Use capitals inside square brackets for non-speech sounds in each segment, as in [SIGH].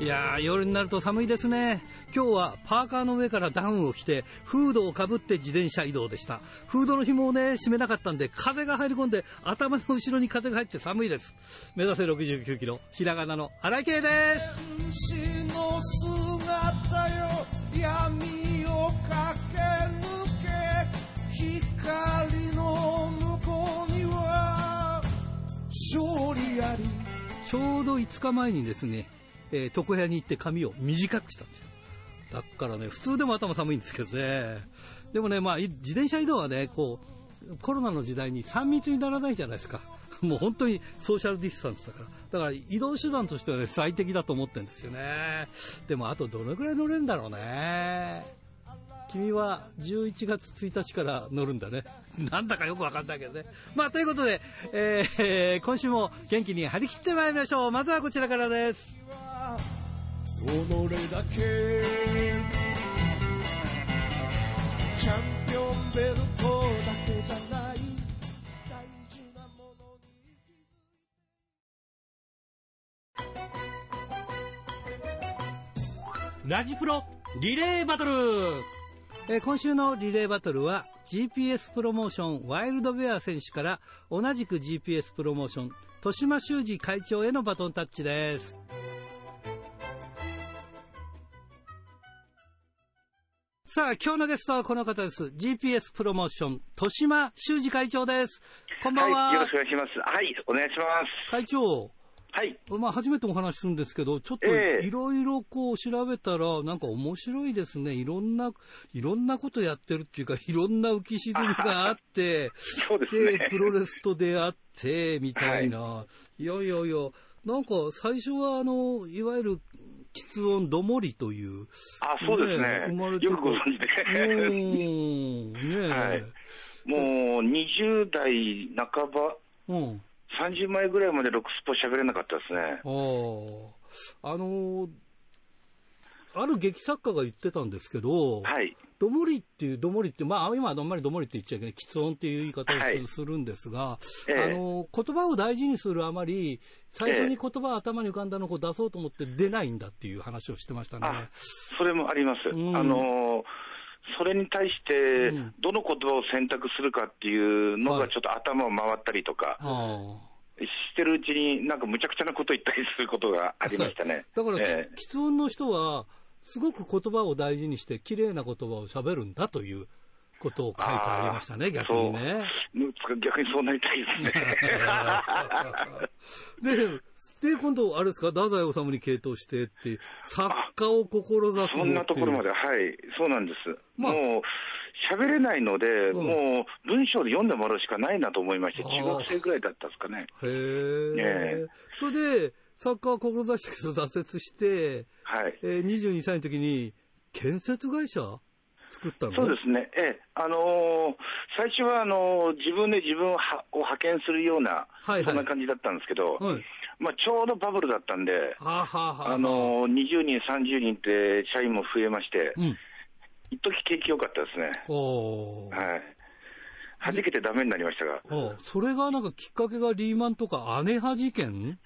いやー、夜になると寒いですね。今日はパーカーの上からダウンを着て、フードをかぶって自転車移動でした。フードの紐をね、締めなかったんで、風が入り込んで、頭の後ろに風が入って寒いです。目指せ69キロ、ひらがなの荒井圭です。ちょうど5日前にですね、えー、床屋に行って髪を短くしたんですよ。だからね、普通でも頭寒いんですけどね。でもね、まあ、自転車移動はね、こう、コロナの時代に3密にならないじゃないですか。[LAUGHS] もう本当にソーシャルディスタンスだから。だから移動手段としてはね、最適だと思ってるんですよね。でもあとどのくらい乗れるんだろうね。君は11月1日から乗るんだね。[LAUGHS] なんだかよくわかんないけどね。まあ、ということで、えー、[LAUGHS] 今週も元気に張り切ってまいりましょう。まずはこちらからです。己だけチャンピオンベルトだけじゃない大事なものにラジプロリレーバトル、えー、今週のリレーバトルは GPS プロモーションワイルドベア選手から同じく GPS プロモーション豊島修司会長へのバトンタッチです。さあ、今日のゲストはこの方です。GPS プロモーション、豊島修司会長です。こんばんは、はい。よろしくお願いします。はい、お願いします。会長。はい。まあ、初めてお話しするんですけど、ちょっといろいろこう調べたら、なんか面白いですね。いろんな、いろんなことやってるっていうか、いろんな浮き沈みがあって、[LAUGHS] そうですね。プロレスと出会って、みたいな。はい、いやいやいや、なんか最初はあの、いわゆる喫音どもりという。あ、そうですね。生まれてよくご存知で。うん、ねはい。もう20代半ば、うん、30枚ぐらいまでロックスポ喋れなかったですね。ああのー、ある劇作家が言ってたんですけど、はい。どもりっていう、どもりって、まあ、今あんまりどもりって言っちゃいけない、喫音っていう言い方をす,、するんですが、ええ、あの、言葉を大事にするあまり、最初に言葉頭に浮かんだのを出そうと思って出ないんだっていう話をしてましたね。それもあります。うん、あのそれに対して、どの言葉を選択するかっていうのがちょっと頭を回ったりとか、はい、してるうちに、なんかむちゃくちゃなこと言ったりすることがありましたね。[LAUGHS] だから、えー、音の人は、すごく言葉を大事にして、綺麗な言葉を喋るんだということを書いてありましたね、逆にね。逆にそうなりたいですね。[LAUGHS] で、で、今度、あれですか、太宰治に傾倒してって、作家を志すそんなところまで、はい、そうなんです。まあ、もう喋れないので、うん、もう文章で読んでもらうしかないなと思いまして、中学生ぐらいだったんですかね。へえ。それで、サッカー志したけど挫折して、はい。えー、22歳の時に、建設会社？作ったの？そうですね。ええ。あのー、最初は、あのー、自分で自分を派遣するような、はいはい、そんな感じだったんですけど、はい、まあ、ちょうどバブルだったんで、はあはあ、あのー、20人、30人って社員も増えまして、うん、一時景気良かったですね。おはい。弾けてダメになりましたが。それがなんかきっかけがリーマンとか姉派事件？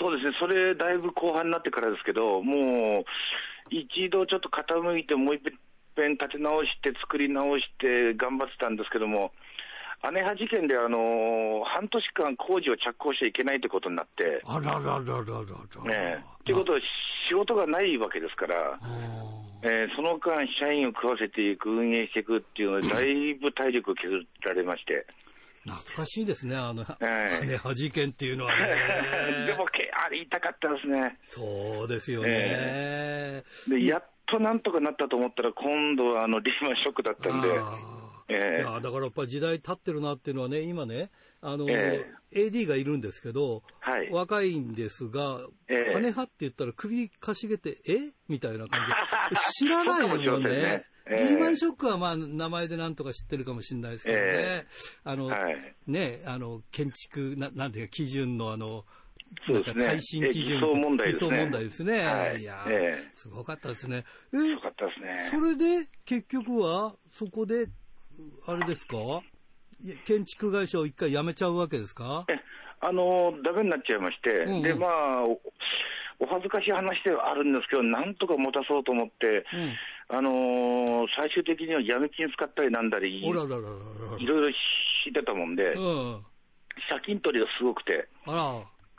そうですね、それ、だいぶ後半になってからですけど、もう、一度ちょっと傾いて、もう一遍立て直して、作り直して頑張ってたんですけども、姉派事件で、あの半年間工事を着工しちゃいけないってことになって。あらららららら。ねということは、仕事がないわけですから、えー、その間、社員を食わせていく、運営していくっていうので、だいぶ体力を削られまして。懐かしいですね、あの、はい、羽事件っていうのはね。でも、あれ痛かったですね。そうですよね、えー、で、やっとなんとかなったと思ったら、今度はあのリーマンショックだったんで。えー、いやだからやっぱり時代経ってるなっていうのはね、今ね、あの、えー、AD がいるんですけど、はい、若いんですが、えー、金派って言ったら首かしげて、え？みたいな感じ。[LAUGHS] 知らないよね。ねえー、リーマンショックはまあ名前でなんとか知ってるかもしれないですけどね。えー、あの、はい、ね、あの、建築、ななんていうか、基準のあの、そうですね。耐震基準。問題ですね。問題ですね。はい、いや、えー、すごかったですね。えすごかったですね。それで、結局は、そこで、あれですか？建築会社を一回辞めちゃうわけですか？えあのダメになっちゃいまして、うんうん。でまあお、お恥ずかしい話ではあるんですけど、なんとか持たそうと思って、あのー最終的には闇金使ったりなんだり、らららららろいろしてたもんで、うん。借金取りがすごくて、あ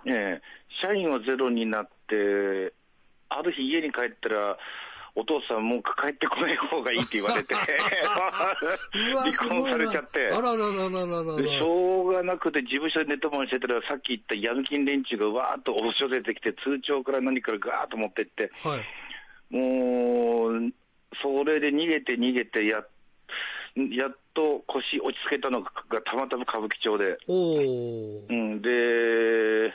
ら。ええ社員はゼロになって、ある日家に帰ったら、お父さんもう帰ってこない方がいいって言われて、[LAUGHS] [LAUGHS] 離婚されちゃって。あららららららしょうがなくて、事務所で寝泊まりしてたら、さっき言った闇金連中がわーっと押し寄せてきて、通帳から何からガーッと持ってって、はい。もう、それで逃げて逃げてや、やっと腰落ち着けたのがたまたま歌舞伎町で。おうー。ん、で、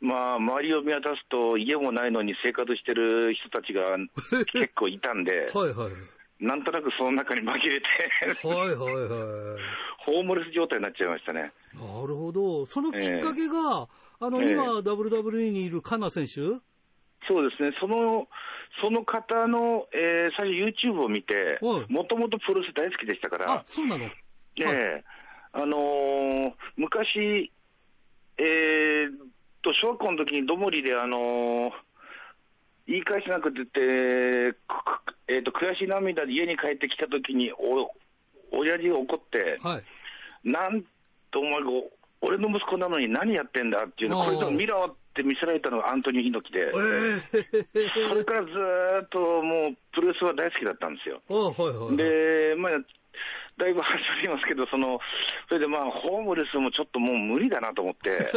まあ、周りを見渡すと、家もないのに生活してる人たちが [LAUGHS] 結構いたんで、はいはい。なんとなくその中に紛れて、はいはいはホームレス状態になっちゃいましたね。い。なるほど。そのきっかけが、あの、ええ。今、WWE にいるカナ選手？そうですね、そのその方の、えー最初 YouTube を見てはい、もともとプロレス大好きでしたかあら、、そうなの？ええ。あのー昔、えーっと、小学校の時にどもりで、あのー言い返せなくてて、えーっと悔し涙で家に帰ってきた時にお、親父が怒って、はい。なんとお前が、俺の息子なのに何やってんだっていうの、これでも見ろって見せられたのがアントニオ猪木で。ええそれからずーっともう、プロレスは大好きだったんですよ。あはいはい。で、まあ、だいぶ話ありますけど、その、それでまあ、ホームレスもちょっともう無理だなと思って、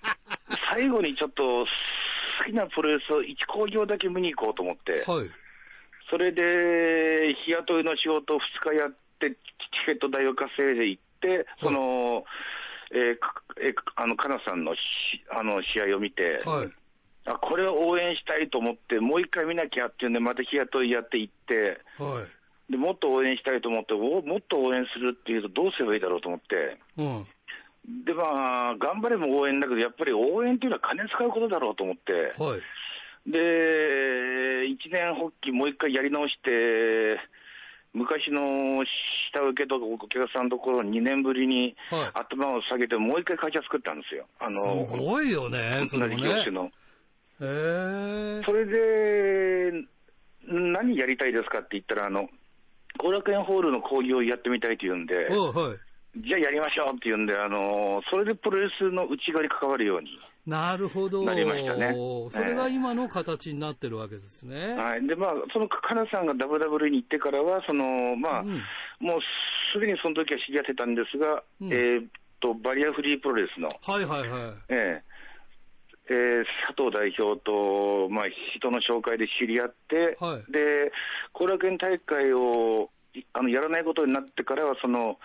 [LAUGHS] 最後にちょっと、好きなプロレスを1工業だけ見に行こうと思って、はい。それで、日雇いの仕事を2日やって、チケット代を稼いで行って、その、えーかえーあの、かなさんのしあの試合を見て、はい。あこれを応援したいと思って、もう一回見なきゃっていうんで、また日雇いやって行って、はい。でもっと応援したいと思って、おもっと応援するっていうと、どうすればいいだろうと思って、うん。で、まあ、頑張れも応援だけど、やっぱり応援っていうのは金使うことだろうと思って、はい。で、一年発起、もう一回やり直して、昔の下請けとかお客さんのところに2年ぶりにはい頭を下げて、もう一回会社作ったんですよ。あの、すごいよね、そ同れもね。じ業種の。それで、何やりたいですかって言ったら、あの、後楽園ホールの興行をやってみたいって言うんで、おはい。じゃあやりましょうって言うんで、あの、それでプロレスの内側に関わるように。なるほど。なりましたねそれが今の形になってるわけですね。はい。で、まあ、その、かなさんが WWE に行ってからは、その、まあ、うんもうすでにその時は知り合ってたんですが、うんえーっと、バリアフリープロレスの、はいはいはい。えええー佐藤代表と、まあ、人の紹介で知り合って、はいで、後楽園大会をいあのやらないことになってからは、その、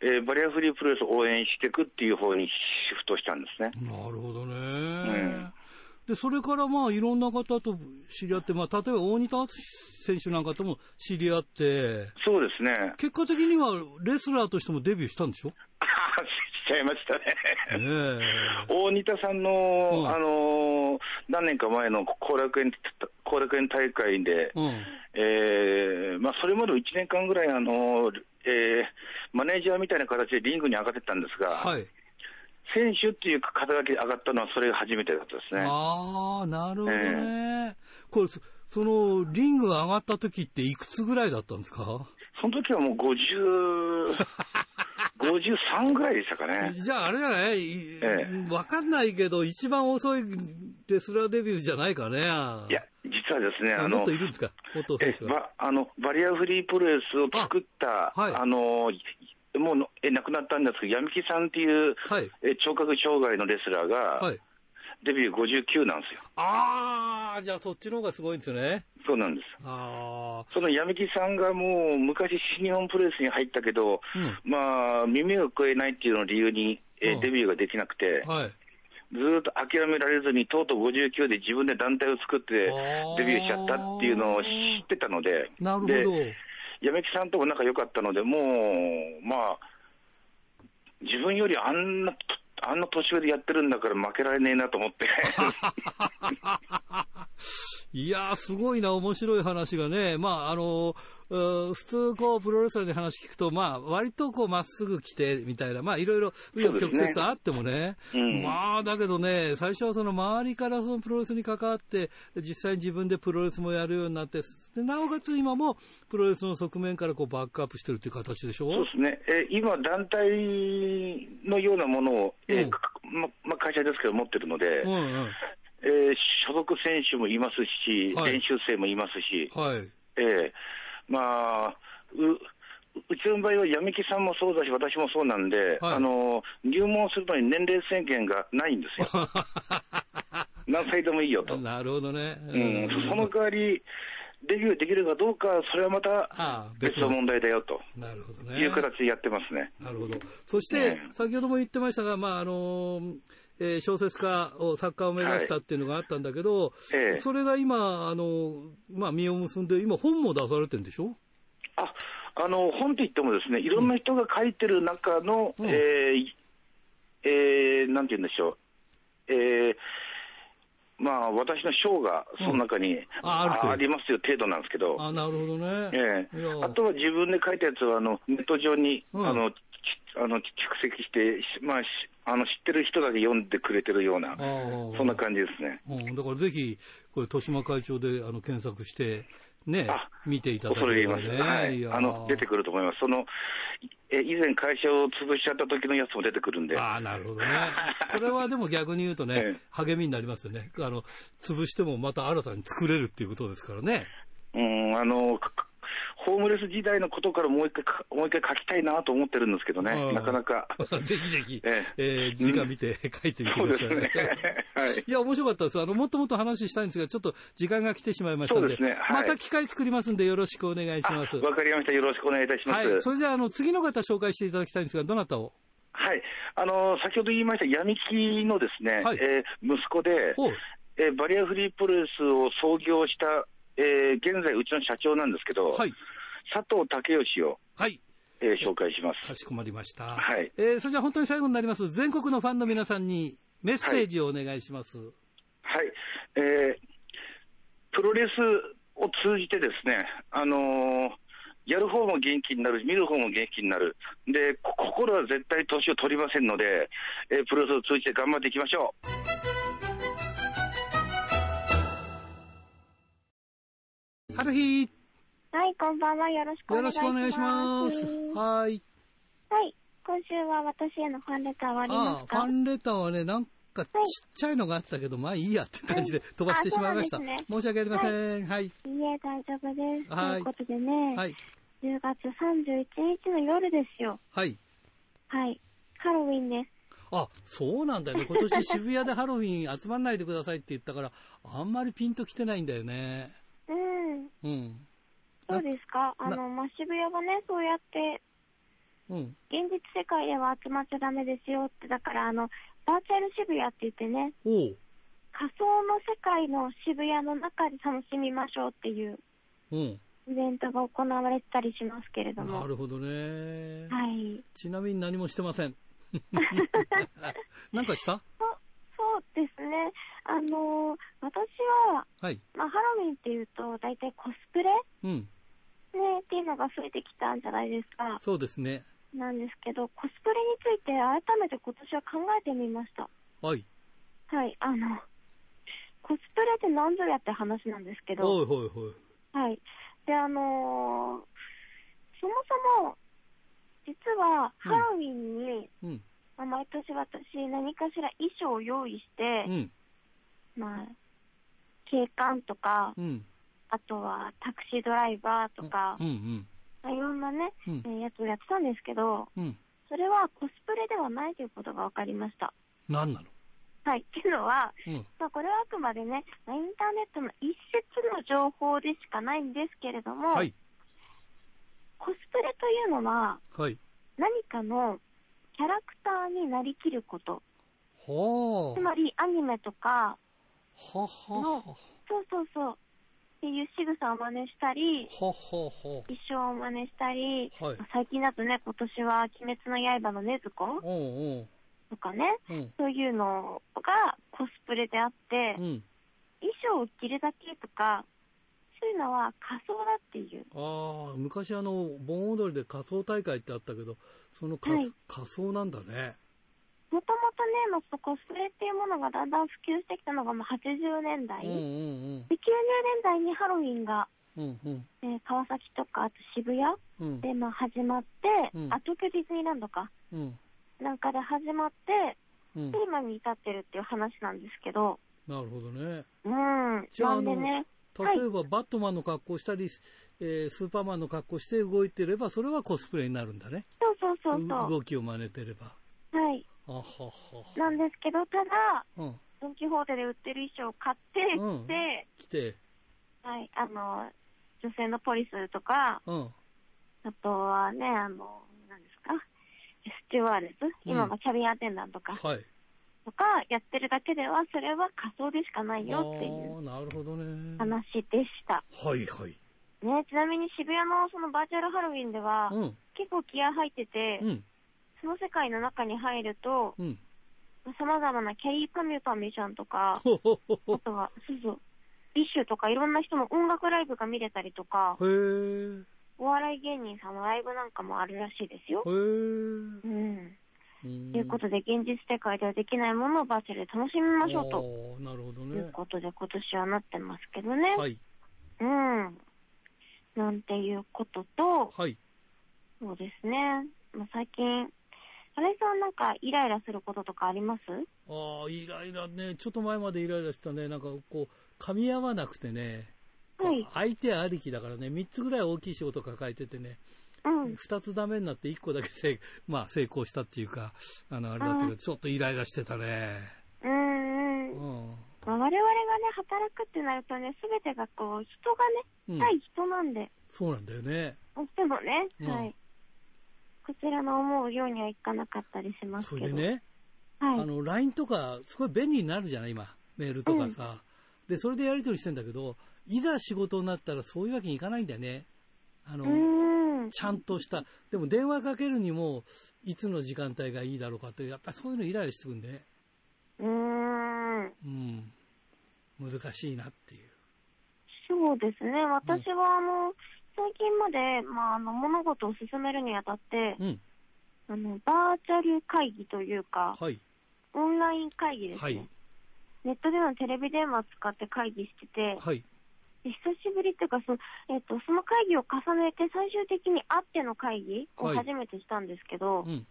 えーバリアフリープロレスを応援していくっていう方にシフトしたんですね。なるほどね。んで、それからまあいろんな方と知り合って、まあ例えば大仁田敦選手なんかとも知り合って、そうですね。結果的にはレスラーとしてもデビューしたんでしょ？[LAUGHS] しちゃいましたね。ねえ。大仁田さんの、うんあのー何年か前の後楽園後楽園大会で、うん。えーまあ、それまで1年間ぐらい、あのーえーマネージャーみたいな形でリングに上がってたんですが、はい。選手っていう肩書きで上がったのは、それが初めてだったですね。ああ、なるほどね。これ、そその、リングが上がった時っていくつぐらいだったんですか？その時はもう50、53ぐらいでしたかね。じゃああれじゃない、えわかんないけど、一番遅いレスラーデビューじゃないかね。いや、実はですね、あのもっとい、るんですか？元え選手は。ばあのバリアフリープロレスを作った、あはいあのもうのえ亡くなったんですけど、闇木さんっていう、はい。え聴覚障害のレスラーが、はい。デビュー59なんですよ。ああ、じゃあそっちの方がすごいんですよね。そうなんです。あその闇木さんがもう昔、新日本プロレスに入ったけど、うんまあ、耳が聞こえないっていうのを理由に、えうんデビューができなくてあ、、はい。ずーっと諦められずに、とうとう59で自分で団体を作ってデビューしちゃったっていうのを知ってたので、なるほど。で闇木さんとも仲良かったので、もう、まあ、自分よりあんな、あんな年上でやってるんだから負けられねえなと思って。[LAUGHS] いやー、すごいな、面白い話がね。まあ、あのー、普通、こう、プロレスラーに話聞くと、まあ、割とこう、まっすぐ来て、みたいな、まあ、いろいろ、紆余曲折あってもね。うん、まあ、だけどね、最初はその周りからそのプロレスに関わって、実際に自分でプロレスもやるようになって、でなおかつ今も、プロレスの側面からこう、バックアップしてるっていう形でしょ？そうですね。え今、団体のようなものを、えー、ま、まあ、会社ですけど持ってるので、うんうん。えー、所属選手もいますし、はい、練習生もいますし、はい。えー、まあ、ううちの場合は闇木さんもそうだし、私もそうなんで、はい、あの入門するのに年齢制限がないんですよ。[LAUGHS] 何歳でもいいよと。なるほどね。うん、その代わり、デビューできるかどうか、それはまた別の問題だよとなるほど、ね、いう形でやってますね。なるほど。そして、先ほども言ってましたが、まああのーえー、小説家を、作家を目指したっていうのがあったんだけど、はい。えそれが今、あの、まあ、実を結んで、今本も出されてるんでしょ？あ、あの、本って言ってもですね、いろんな人が書いてる中の、うん、えー、えー、なんて言うんでしょう、えー、まあ、私の賞がその中に、うん、あありますよ程度なんですけど、あなるほどね、ええ、あとは自分で書いたやつはあのネット上に、うん、あのあの蓄積して、まあ、あの知ってる人だけ読んでくれてるような、そんな感じですね。うん、だからぜひ、これ、豊島会長であの検索して、ね、見ていただければね、はい、あの出てくると思います。そのえ以前、会社を潰しちゃった時のやつも出てくるんで。あなるほどね。[LAUGHS] それはでも逆に言うとね、ええ、励みになりますよね。あの、潰してもまた新たに作れるっていうことですからね。うん、あの、ホームレス時代のことからもう一回、もう一回書きたいなと思ってるんですけどね、なかなか。[LAUGHS] ぜひぜひ、えええー、時間見て書いてみてください。ね [LAUGHS] はい、いや、面白かったです。あの、もっともっと話したいんですが、ちょっと時間が来てしまいましたので、でねはい、また機会作りますんで、よろしくお願いします。わかりました。よろしくお願いいたします。はい。それじゃあ、あの、次の方紹介していただきたいんですが、どなたを？はい。あの、先ほど言いました闇木のですね、はい、えー、息子で、えー、バリアフリープロレスを創業した、えー、現在うちの社長なんですけど、はい。佐藤武義を、はい。えー、紹介します。かしこまりました。はい。えー、それじゃあ本当に最後になります。全国のファンの皆さんにメッセージをお願いします。はい。はい、えー、プロレスを通じてですね、あのー、やる方も元気になる、見る方も元気になる。で、心は絶対年を取りませんので、えー、プロレスを通じて頑張っていきましょう。春日はい、こんばんは。よろしくお願いします。よろしくお願いします。はい。はい。今週は私へのファンレターはありますか？あファンレターはね、なんかちっちゃいのがあったけど、はい、まあいいやって感じで飛ばしてしまいました。ね、申し訳ありません。はい。はい、いいえ、大丈夫です。はい。ということでね、はい、10月31日の夜ですよ。はい。はい。ハロウィンです。あ、そうなんだよね。今年渋谷でハロウィン集まんないでくださいって言ったから、あんまりピンときてないんだよね。うん。うん。そうですか？あの、まあ、渋谷はね、そうやって、うん。現実世界では集まっちゃダメですよって、だからあの、バーチャル渋谷って言ってね、仮想の世界の渋谷の中で楽しみましょうっていう、うん。イベントが行われたりしますけれども。なるほどね。はい。ちなみに何もしてません。[LAUGHS] [LAUGHS] なんかした？[LAUGHS] そうですね。あのー、私は、はい。まあ、ハロウィンっていうと、大体コスプレ？うん。ね、っていうのが増えてきたんじゃないですか。そうですね。なんですけど、コスプレについて改めて今年は考えてみました。はい。はい、あの、コスプレって何ぞやって話なんですけど。はいはいはい。はい。で、あのー、そもそも、実はハロウィンに、うん、まあ、毎年私何かしら衣装を用意して、うん、まあ、警官とか、うん。あとはタクシードライバーとか、うんうん。まあ、いろんなね、うん、えやつをやってたんですけど、うん、それはコスプレではないということが分かりました。何なの？はい。っていうのは、うん、まあ、これはあくまでね、インターネットの一節の情報でしかないんですけれども、はい、コスプレというのは、はい、何かのキャラクターになりきること。はつまり、アニメとかの、はは。そうそうそう、っていう仕草を真似したり、ははは衣装を真似したり、はい、最近だとね、今年は鬼滅の刃の禰豆子とかね、うん、そういうのがコスプレであって、うん、衣装を着るだけとか、いうのは仮装だっていう。ああ、昔あの、盆踊りで仮装大会ってあったけど、その仮,、はい、仮装なんだね。もともとね、まあ、コスプレっていうものがだんだん普及してきたのがまあ80年代、うんうんうん、で90年代にハロウィンが、うんうんえー、川崎とかあと渋谷でまあ始まって、うん、あ東京ディズニーランドか、うん、なんかで始まって、うん、今に至ってるっていう話なんですけど。なるほどね。うん。じゃあ、ね、例えば、バットマンの格好したり、えー、スーパーマンの格好して動いてれば、それはコスプレになるんだね。そうそうそうそう。動きを真似てれば。はい。あははなんですけど、ただ、うん、ドン・キホーテで売ってる衣装を買って、うん、着て、はい、あの、女性のポリスとか、うん、あとはね、あの、何ですか、スチュワーデス、今はキャビンアテンダントか、はい、とかやってるだけでは、それは仮想でしかないよっていうなるほどね話でした。はいはい。ね、ちなみに渋谷のそのバーチャルハロウィンでは、うん、結構気合入ってて、うん、その世界の中に入ると、さまざまなきゃりーぱみゅぱみゅちゃんとか、あとは、そうそう、 BiSHとかいろんな人の音楽ライブが見れたりとか、お笑い芸人さんのライブなんかもあるらしいですよ。へうん。ということで、現実世界ではできないものをバーチャルで楽しみましょうと。なるほどね。ということで、今年はなってますけどね。はい。うん。なんていうことと、はい。そうですね。まあ、最近、新井さんなんかイライラすることとかあります？ああ、イライラね。ちょっと前までイライラしたね。なんかこう、噛み合わなくてね。はい。相手ありきだからね、3つぐらい大きい仕事抱えててね。うん、2つダメになって1個だけせ、[LAUGHS] まあ、成功したっていうか、あの、あれだったけど、ちょっとイライラしてたね。うん。うんまあ、我々がね、働くってなるとね、すべてがこう、人がね、対人なんで。そうなんだよね。どうしてもね、うん、はい。こちらの思うようにはいかなかったりしますけど。それでね、はい、あの、LINE とか、すごい便利になるじゃない、今。メールとかさ。うん、で、それでやり取りしてんだけど、いざ仕事になったらそういうわけにいかないんだよね。あの、ちゃんとした。でも電話かけるにも、いつの時間帯がいいだろうかという、やっぱりそういうのイライラしてくるんでね。うん。うん。難しいなっていう。そうですね。私は、あの、最近まで、まあ、あの、物事を進めるにあたって、うん、あの、バーチャル会議というか、はい、オンライン会議ですね。はい、ネットでのテレビ電話を使って会議してて、はい、久しぶりっていうかそ、えっと、その会議を重ねて最終的に会っての会議を初めてしたんですけど、はいうん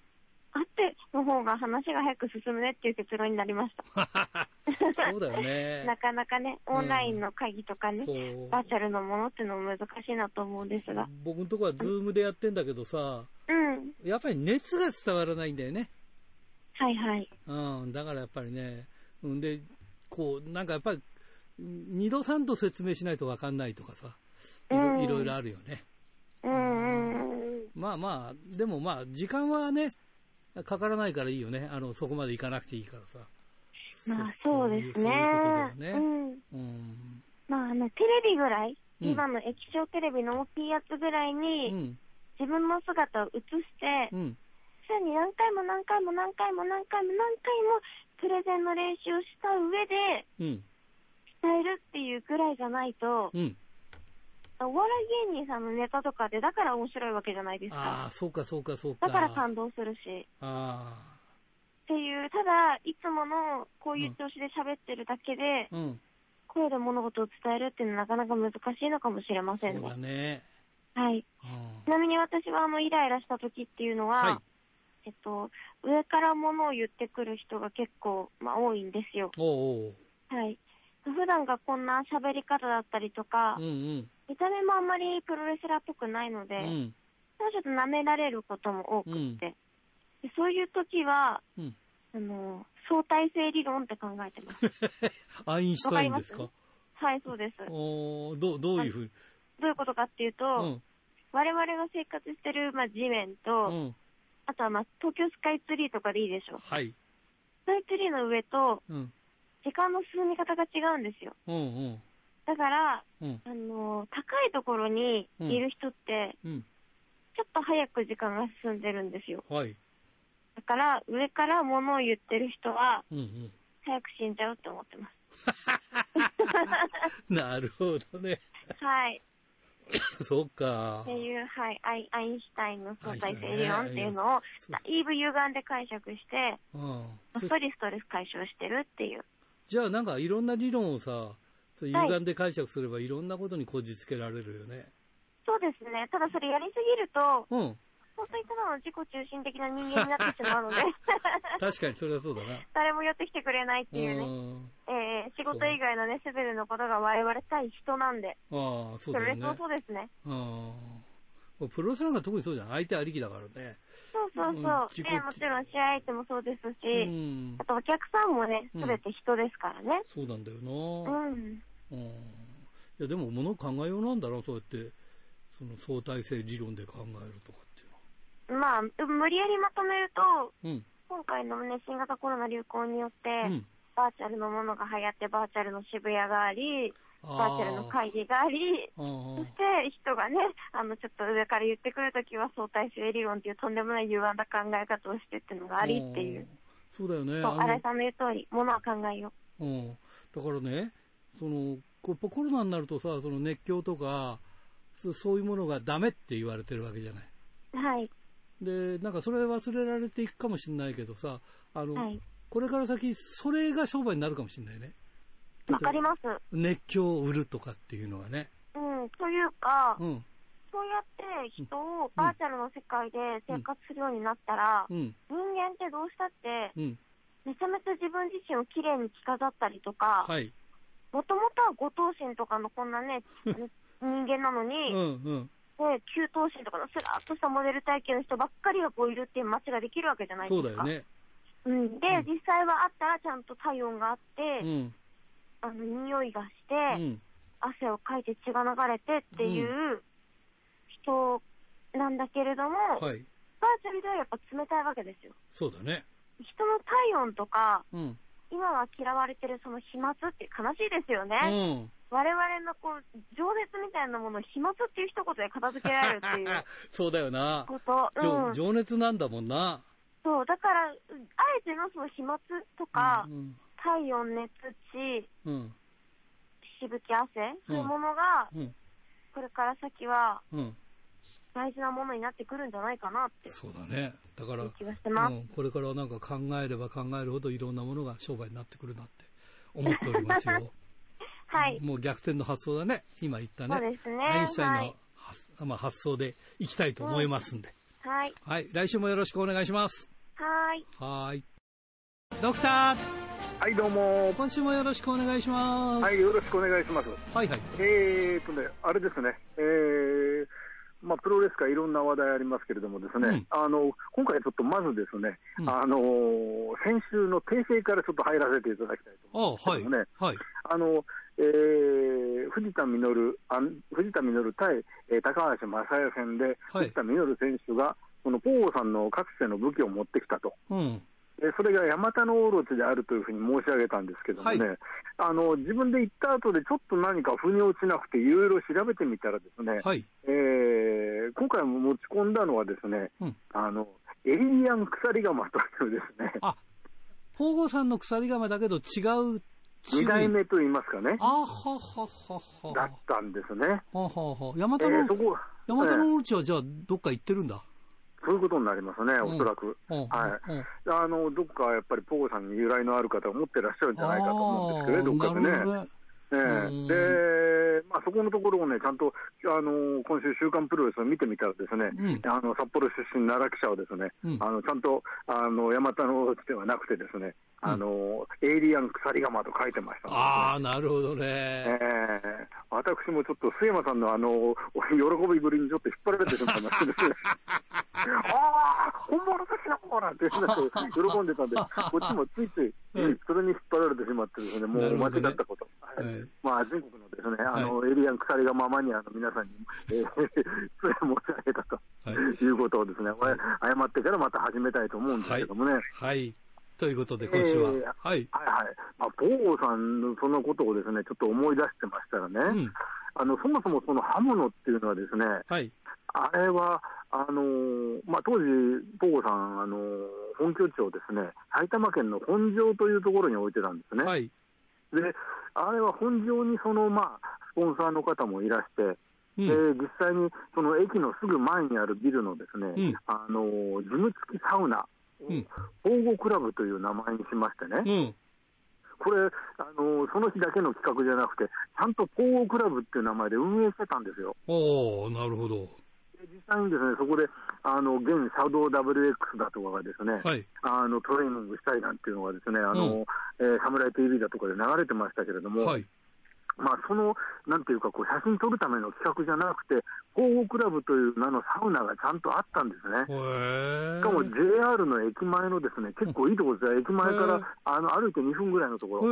会っての方が話が早く進むねっていう結論になりました。[LAUGHS] そうだよね。[LAUGHS] なかなかね、オンラインの会議とかね、うん、バーチャルのものっていうのも難しいなと思うんですが。僕のとこはズームでやってんだけどさ、うん。やっぱり熱が伝わらないんだよね。はいはい。うん、だからやっぱりね、んで、こう、なんかやっぱり、二度三度説明しないと分かんないとかさ、いろ,、いろあるよね。うん。まあまあ、でもまあ、時間はね、かからないからいいよね。あの、そこまで行かなくていいからさ。まあ、そうですね。そういうね。うん。うん、まあ、あの、テレビぐらい、うん、今の液晶テレビの大きいやつぐらいに、うん、自分の姿を映して、うん、さらに何回も何回も何回も何回も何回もプレゼンの練習をした上で、伝えるっていうぐらいじゃないと、うんお笑い芸人さんのネタとかで、だから面白いわけじゃないですか。ああ、そうかそうかそうか。だから感動するし。ああ。っていう、ただ、いつものこういう調子で喋ってるだけで、うん、声で物事を伝えるっていうのはなかなか難しいのかもしれませんね。そうだね。はい。ちなみに私はあの、イライラした時っていうのは、はい、えっと、上から物を言ってくる人が結構、まあ、多いんですよ。おうおうはい。普段がこんな喋り方だったりとか、うんうん、見た目もあんまりプロレスラーっぽくないので、うん、ちょっと舐められることも多くて、うん、でそういう時は、うん、あの、相対性理論って考えてます。[LAUGHS] アインシュタインですか？はい、そうです。おどどういうふうどういうことかっていうと、うん、我々が生活してる、まあ、地面と、うん、あとは、まあ、東京スカイツリーとかでいいでしょう。はい。スカイツリーの上と、うん、時間の進み方が違うんですよ。うんうん。だから、うん、あの、高いところにいる人って、うん、ちょっと早く時間が進んでるんですよ。はい。だから、上から物を言ってる人は、うんうん、早く死んじゃうって思ってます。[LAUGHS] なるほどね。はい。[COUGHS] そうか。っていう、はい、アイアインシュタインの相対性理論っていうのを、だいぶ歪んで解釈して、うん、ストレストレス解消してるっていう。じゃあなんかいろんな理論をさ、そう歪んで解釈すればいろんなことにこじつけられるよね。そうですね。ただそれやりすぎると、うん。本当にただの自己中心的な人間になってしまうので [LAUGHS] 確かにそれはそうだな。誰も寄ってきてくれないっていうね。えー、仕事以外のね、すべてのことが我々対人なんで。ああ、そうだね。それそうですね。ああ。プロレスなんか特にそうじゃん。相手ありきだからね。そうそうそう。うん、ね、もちろん試合相手もそうですし、うん、あとお客さんもね、すべて人ですからね、うん、そうなんだよな。うん。うん。いや、でも物考えようなんだろう、そうやって、その相対性理論で考えるとか。まあ、無理やりまとめると、うん、今回の、ね、新型コロナ流行によって、うん、バーチャルのものが流行って、バーチャルの渋谷があり、バーチャルの会議があり、そして人がね、あの、ちょっと上から言ってくるときは相対性理論っていうとんでもない歪んだ考え方をしてっていうのがありっていう。そうだよね。そう、新井さんの言う通り、ものは考えよう。うん。だからね、その、コロナになるとさ、その熱狂とか、そういうものがダメって言われてるわけじゃない。はい。で、なんかそれ忘れられていくかもしれないけどさ、あの、はい、これから先、それが商売になるかもしれないね。わかります。熱狂を売るとかっていうのがね。うん、というか、うん、そうやって人をバーチャルの世界で生活するようになったら、うん、人間ってどうしたって、うん、めちゃめちゃ自分自身をきれいに着飾ったりとか、もともとは五頭身とかのこんなね、[LAUGHS] 人間なのに、うんうん。で、給湯神とかのスラーっとしたモデル体型の人ばっかりがこういるっていう街ができるわけじゃないですか。そうだよね。うん、で、うん、実際はあったらちゃんと体温があって、うん、あの、匂いがして、うん、汗をかいて血が流れてっていう人なんだけれども、はい、バーチャルではやっぱ冷たいわけですよ。そうだね。人の体温とか、今は嫌われてるその飛沫って悲しいですよね。我々のこう、情熱みたいなものを飛沫っていう一言で片付けられるっていう。[LAUGHS] そうだよな。こと。うん、情熱なんだもんな。そう、だから、あえてのその飛沫とか、うんうん、体温、熱、血、うん、しぶき、汗、そういうものが、うん、これから先は、大事なものになってくるんじゃないかなって。そうだね。だから、うん、これからなんか考えれば考えるほどいろんなものが商売になってくるなって思っておりますよ。[LAUGHS] はい。もう逆転の発想だね。今言ったね。そうですね。アインシュタインの発,、まあ、発想でいきたいと思いますんで、うん。はい。はい。来週もよろしくお願いします。はい。はい。ドクター。はい、どうも。今週もよろしくお願いします。はい、よろしくお願いします。はいはい。えーとね、あれですね、えー、まあ、プロレス界いろんな話題ありますけれどもですね、うん、あの、今回ちょっとまずですね、うん、あの、先週の訂正からちょっと入らせていただきたいと思いますね。はい。あの、えー、藤田実あ藤田実対、えー、高橋正也戦で、はい、藤田実選手が、そのポーさんのかつての武器を持ってきたと。うんそれがヤマタノオロチであるというふうに申し上げたんですけどもね、はい、あの自分で言った後でちょっと何か腑に落ちなくて、いろいろ調べてみたらですね、はい、えー、今回も持ち込んだのはですね、うん、あのエイリアン鎖釜というですね。あ、ポーゴさんの鎖釜だけど違う二代目と言いますかね。あはははは。だったんですね。ははは。ヤマタの、えー、そこヤマタノオロチはじゃあどっか行ってるんだ？そういうことになりますね、おそらく。はい。あの、どっかやっぱりポーさんに由来のある方を持ってらっしゃるんじゃないかと思うんですけど、どっかでね。えー、で、まあ、そこのところをね、ちゃんと、あの今週、週刊プロレスを見てみたらですね、うん、あの札幌出身奈良記者はですね、うん、あのちゃんとあの山田の地ではなくてですね、あの、エイリアン鎖釜と書いてました、ね、ああ、なるほどね。えー、私もちょっと末山さんのあの、[LAUGHS] 喜びぶりにちょっと引っ張られてしまいましてです。ね。[LAUGHS] ああ、本物ですよ、ほらって喜んでたんで、こっちもついつい、それに引っ張られてしまってですね、もう間違ったこと。ね、はい、まあ、全国のですね、あの、はい、エイリアン鎖釜マニアの皆さんに、えー、それ申し上げたと、はい、いうことをですね、謝ってからまた始めたいと思うんですけどもね。はいということで、今週は。えー、はい。はいはい。まあ、ポーさんのそのことをですね、ちょっと思い出してましたらね、うん、あの、そもそもその刃物っていうのはですね、はい。あれは、あのー、まあ、当時、ポーさん、あのー、本拠地をですね、埼玉県の本庄というところに置いてたんですね。はい。で、あれは本上にその、まあ、スポンサーの方もいらして、うん、で実際にその駅のすぐ前にあるビルのですね、うん、あの事務付きサウナ、うん、保護クラブという名前にしましてね、これあの、その日だけの企画じゃなくて、ちゃんと保護クラブっていう名前で運営してたんですよ。おなるほど。実際にですねそこであの現シャドウ WX だとかがですね、はい、あのトレーニングしたいなんていうのがですね、あの、うん、えー、サムライ TV だとかで流れてましたけれども、はい、まあ、その、なんていうか、こう写真撮るための企画じゃなくて、保護クラブという名のサウナがちゃんとあったんですね。しかも JR の駅前のですね、結構いいところですよ。駅前からあの歩いて2分ぐらいのところ。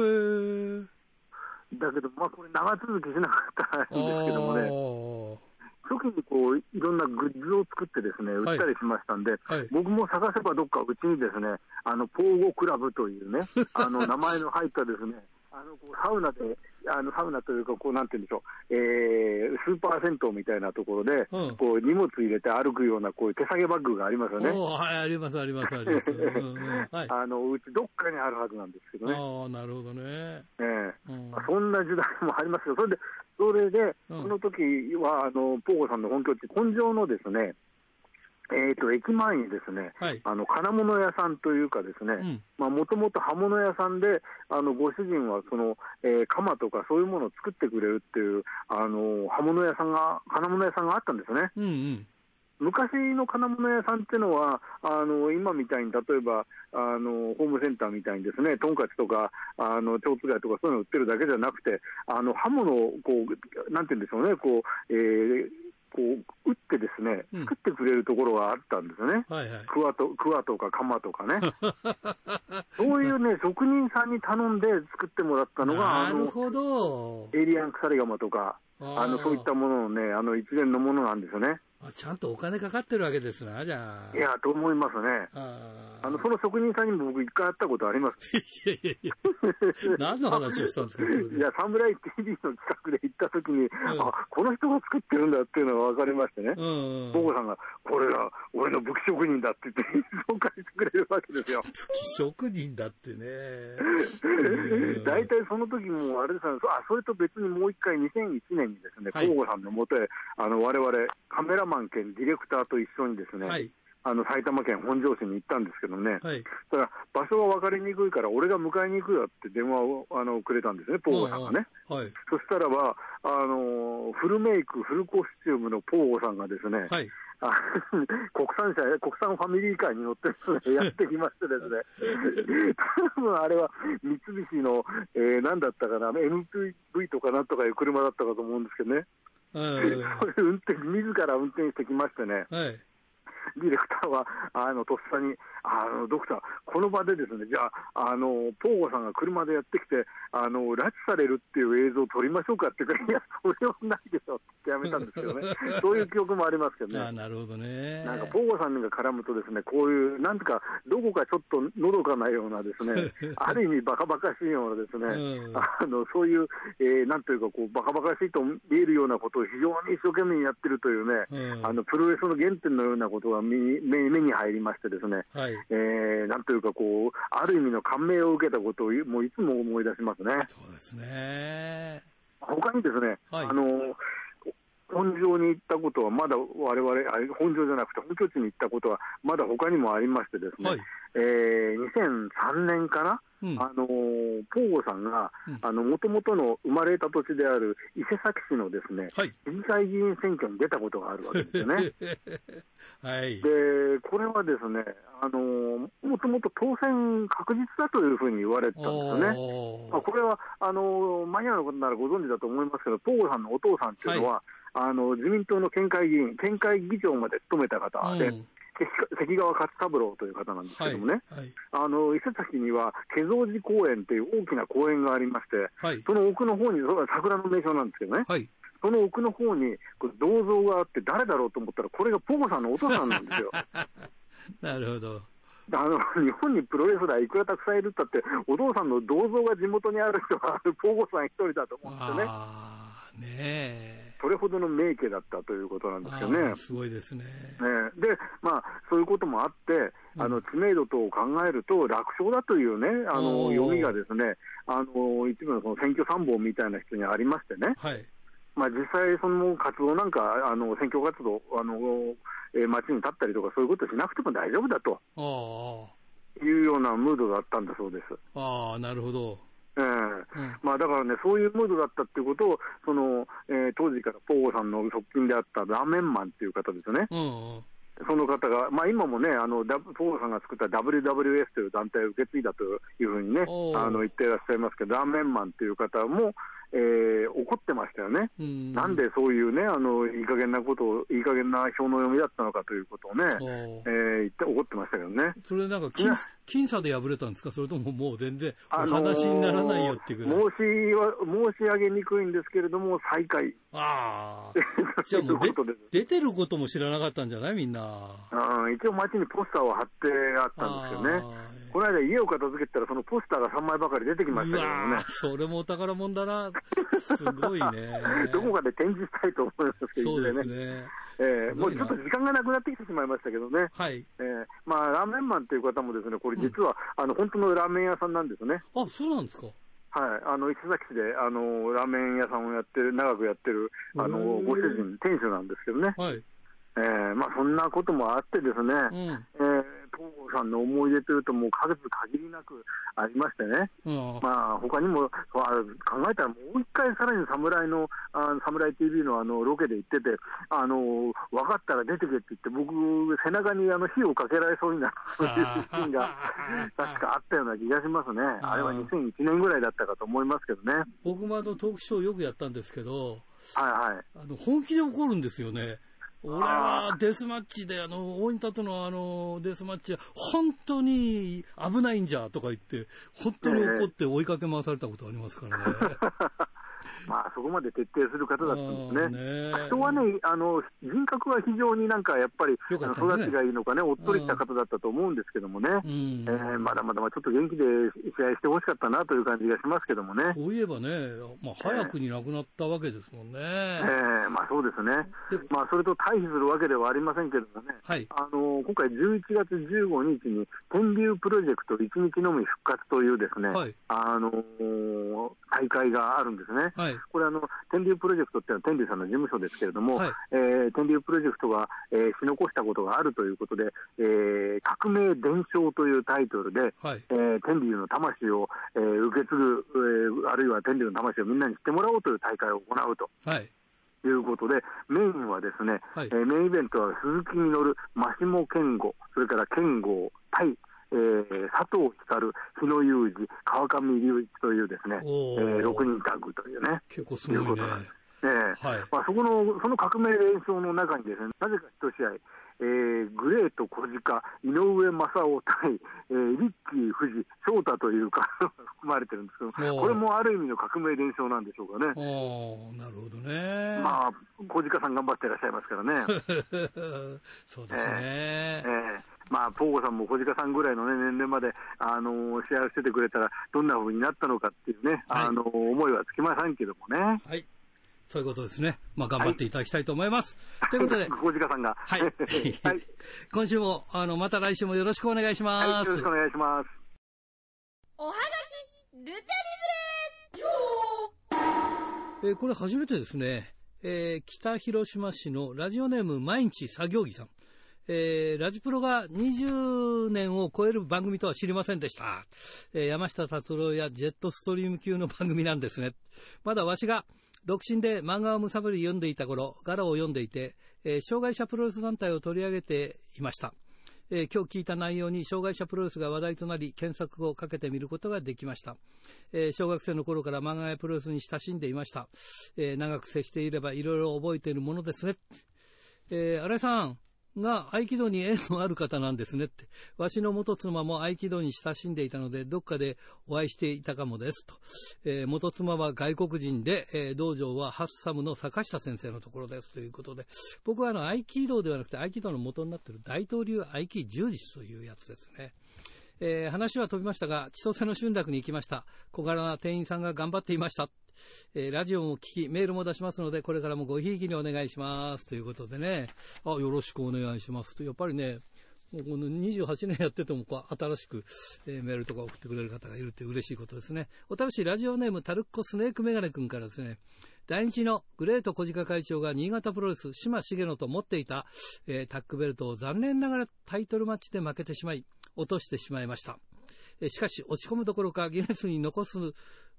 だけど、まあ、これ長続きしなかったらしいんですけどもね。初期にこういろんなグッズを作ってですね売ったりしましたんで、はいはい、僕も探せばどっかうちにですねあのポーゴクラブというねあの [LAUGHS] 名前の入ったですねあのこうサウナで、あのサウナというか、こうなんていうんでしょう、えー、スーパー銭湯みたいなところで、うん、こう荷物入れて歩くような、こういう手提げバッグがありますよね。はい、あります、あります、あります。うん [LAUGHS] はい、あのうち、どっかにあるはずなんですけどね。あなるほどね。ええーうんまあ、そんな時代もありますけど、それで、それで、その時は、あのポーゴさんの本拠地、根性のですね、えーと、駅前にですね、はい、あの金物屋さんというか、ですねもともと刃物屋さんで、あのご主人はその、えー、鎌とかそういうものを作ってくれるっていう、あの刃物屋さんが、金物屋さんがあったんですね。うんうん。昔の金物屋さんっていうのは、あの今みたいに例えばあのホームセンターみたいにですね、とんかつとか、あの蝶つがいとかそういうの売ってるだけじゃなくて、あの刃物をこう、なんていうんでしょうね、こうえー、こう打ってですね、作ってくれるところがあったんですよね、はいはい、クワとクワとか鎌とかね、[LAUGHS] そういうね、職人さんに頼んで作ってもらったのが、なるほど。エイリアン鎖釜とか、あのそういったもののね、あの一連のものなんですよね。ちゃんとお金かかってるわけですな、じゃあ。いや、と思いますね。あの、その職人さんにも僕一回会ったことあります。いやいやいや、[LAUGHS] 何の話をしたんですかいや、サムライ TV の企画で行った時に、うん、あ、この人が作ってるんだっていうのが分かりましてね。うんうん、ボコさんが、これが俺の武器職人だって言って紹介してくれるわけですよ。武器職人だってね。[LAUGHS] 大体その時も、あれですあ、それと別にもう一回2001年にですね、はい、コーゴさんのもとへ、あの、我々、カメラマン兼ディレクターと一緒にですね、はい、あの埼玉県本庄市に行ったんですけどね、はい、ただ場所が分かりにくいから、俺が迎えに行くよって電話をあのくれたんですね、ポーゴさんがね。はい、そしたらばあの、フルメイク、フルコスチュームのポーゴさんがですね、はい。[LAUGHS] 国産車、国産ファミリーカーに乗って、ね、やってきましてですね、[LAUGHS] 多分あれは三菱の、えー、なんだったかな、MPV とかなんとかいう車だったかと思うんですけどね、[LAUGHS] それ運転、自ら運転してきましてね、はい、[LAUGHS] ディレクターは、あのとっさに、あのドクター、この場でですね、じゃあ、あのポーゴさんが車でやってきて、あの拉致されるっていう映像を撮りましょうかって言うから、いや、それはないでしょってやめたんですけどね、[LAUGHS] そういう記憶もありますけどね。あなるほどね。なんか、ポーゴさんが絡むとですね、こういう、なんとか、どこかちょっとのどかなようなですね、[LAUGHS] ある意味バカバカしいようなですね、うん、あのそういう、えー、なんというか、こう、バカバカしいと見えるようなことを非常に一生懸命やってるというね、うん、あのプロレスの原点のようなことが目目に入りましてですね、はい、えー、なんというかこう、ある意味の感銘を受けたことをもういつも思い出しますね。そうですね。他にですね、はい、あの、本庄に行ったことはまだ我々、本庄じゃなくて本拠地に行ったことはまだ他にもありましてですね、はい、えー、2003年かな、あのポーゴさんが、もともとの生まれた土地である伊勢崎市のですね、はい、市議会議員選挙に出たことがあるわけですよね。[LAUGHS] はい、でこれはですね、あのもともと当選確実だというふうに言われてたんですよね。まあ、これはあのマニアのことならご存知だと思いますけど、ポーゴさんのお父さんっていうのは、はい、あの自民党の県会議員、県会議長まで務めた方で、うん。関川勝三郎という方なんですけどもね、はいはい、あの伊勢崎には化蔵寺公園という大きな公園がありまして、はい、その奥の方に、それは桜の名所なんですけどね、その奥の方に銅像があって、誰だろうと思ったら、これがポゴさんのお父さんなんですよ。[LAUGHS] なるほど。あの日本にプロレスラーいくらたくさんいるったって、お父さんの銅像が地元にある人は、ポーゴさん一人だと思うんですよね。ねそれほどの名家だったということなんですよね。すごいですね。ねで、まあ、そういうこともあって、あの知名度等を考えると、楽勝だというね、あの読みがですね、あの一部のその選挙参謀みたいな人にありましてね。はいまあ、実際、その活動なんか、あの選挙活動、あのえー、街に立ったりとか、そういうことしなくても大丈夫だというようなムードだったんだそうです。ああ、なるほど。えー、うん、まあ、だからね、そういうムードだったっていうことを、そのえー、当時からポーゴさんの側近であったラーメンマンっていう方ですよね。うんうん。その方が、まあ、今もね、あのポーゴさんが作った WWS という団体を受け継いだというふうにね、あの言ってらっしゃいますけど、ラーメンマンっていう方も、えー、怒ってましたよね、ん。なんでそういうね、あのいい加減なことを、いい加減な表の読みだったのかということをね、えー、言って怒ってましたけどね。それなんか僅、僅差で敗れたんですか、それとももう全然、お話にならないよっていうぐらい、あのー、申しは申し上げにくいんですけれども、再開。ああ。[LAUGHS] じゃあもう出てることも知らなかったんじゃない？みんな。あ一応街にポスターを貼ってあったんですけどね。この間家を片付けたら、そのポスターが3枚ばかり出てきましたけどもね。それもお宝もんだな。すごいね。[LAUGHS] どこかで展示したいと思いますけどね。そうですね。えー、もうちょっと時間がなくなってきてしまいましたけどね。はい。えー、まあ、ラーメンマンという方もですね、これ実は、うん、あの、本当のラーメン屋さんなんですね。あ、そうなんですかはい、あの伊勢崎市であのラーメン屋さんをやってる、長くやってるあのご主人、店主なんですけどね、はい。えーまあ、そんなこともあってですね、うん、えー東郷さんの思い出というと、もう数限りなくありましてね、うん、まあ他にも考えたら、もう一回さらに侍の、あ侍 TV のあのロケで行ってて、あの分かったら出てけって言って、僕、背中にあの火をかけられそうになる、そういうシーンが確かあったような気がしますね、あれは2001年ぐらいだったかと思いますけどね。僕もあのトークショーよくやったんですけど、はいはい、あの本気で怒るんですよね。俺はデスマッチで、あの、大仁田とのあの、デスマッチは、本当に危ないんじゃ、とか言って、本当に怒って追いかけ回されたことありますからね。[LAUGHS] まあ、そこまで徹底する方だったんですね。ね人はね、あの、人格は非常になんかやっぱり、ね、育ちがいいのかね、おっとりした方だったと思うんですけどもね、えー、まだまだちょっと元気で試合してほしかったなという感じがしますけどもね。そういえばね、まあ、早くに亡くなったわけですもんね。えー、まあそうですね。まあ、それと対比するわけではありませんけどもね、はい、あの今回11月15日に、天竜プロジェクト一日のみ復活というですね、はい、あのー、大会があるんですね。はい、これあの、天竜プロジェクトっていうのは天竜さんの事務所ですけれども、はい、えー、天竜プロジェクトが、えー、し残したことがあるということで、えー、革命伝承というタイトルで、はい、えー、天竜の魂を、えー、受け継ぐ、えー、あるいは天竜の魂をみんなに知ってもらおうという大会を行うと。はい。いうことで、メインはですね、はい、えー、メインイベントは鈴木みのる、真下健吾、それから健吾、対えー、佐藤光、日野裕二、川上隆一というですね、えー、6人タッグというね、結構すごいね。えーはい。まあ、そこの、その革命連勝の中にですね、なぜか一試合、えー、グレート小鹿、井上正雄対、えー、リッキー富士、翔太というか [LAUGHS] 含まれてるんですけど、これもある意味の革命連勝なんでしょうかね。なるほどね。まあ、小鹿さん頑張っていらっしゃいますからね。[LAUGHS] そうですね。えー、えーまあ、ポーゴさんも小鹿さんぐらいの、ね、年齢まで、あのー、試合をしててくれたら、どんなふうになったのかっていうね、はい、あのー、思いはつきませんけどもね。はい。そういうことですね。まあ、頑張っていただきたいと思います。はい、ということで。[LAUGHS] 小鹿さんが。はい。[LAUGHS] はい、[LAUGHS] 今週も、あの、また来週もよろしくお願いします。はい、よろしくお願いします。おはがき、ルチャリブレえー、これ初めてですね。えー、北広島市のラジオネーム毎日作業着さん。えー、ラジプロが20年を超える番組とは知りませんでした。えー、山下達郎やジェットストリーム級の番組なんですね。まだわしが独身で漫画をむさぶり読んでいた頃、ガラを読んでいて、えー、障害者プロレス団体を取り上げていました。えー、今日聞いた内容に障害者プロレスが話題となり検索をかけてみることができました、えー、小学生の頃から漫画やプロレスに親しんでいました、えー、長く接していればいろいろ覚えているものですね、えー、新井さん。が合気道に縁のある方なんですねって。わしの元妻も合気道に親しんでいたので、どっかでお会いしていたかもですと。えー、元妻は外国人で、えー、道場はハッサムの坂下先生のところですということで、僕はあの合気道ではなくて合気道の元になっている大東流合気柔術というやつですね。えー、話は飛びましたが、千歳の春楽に行きました。小柄な店員さんが頑張っていました。えー、ラジオも聞き、メールも出しますので、これからもごひいきにお願いします。ということでね、あ、よろしくお願いしますと。やっぱりね、もうこの28年やっててもこう新しく、え、メールとか送ってくれる方がいるって嬉しいことですね。おたしラジオネームタルッコスネークメガネ君からですね、第日のグレート小鹿会長が新潟プロレス島重野と持っていた、えー、タックベルトを残念ながらタイトルマッチで負けてしまい、落としてしまいました。え、しかし落ち込むどころかギネスに残す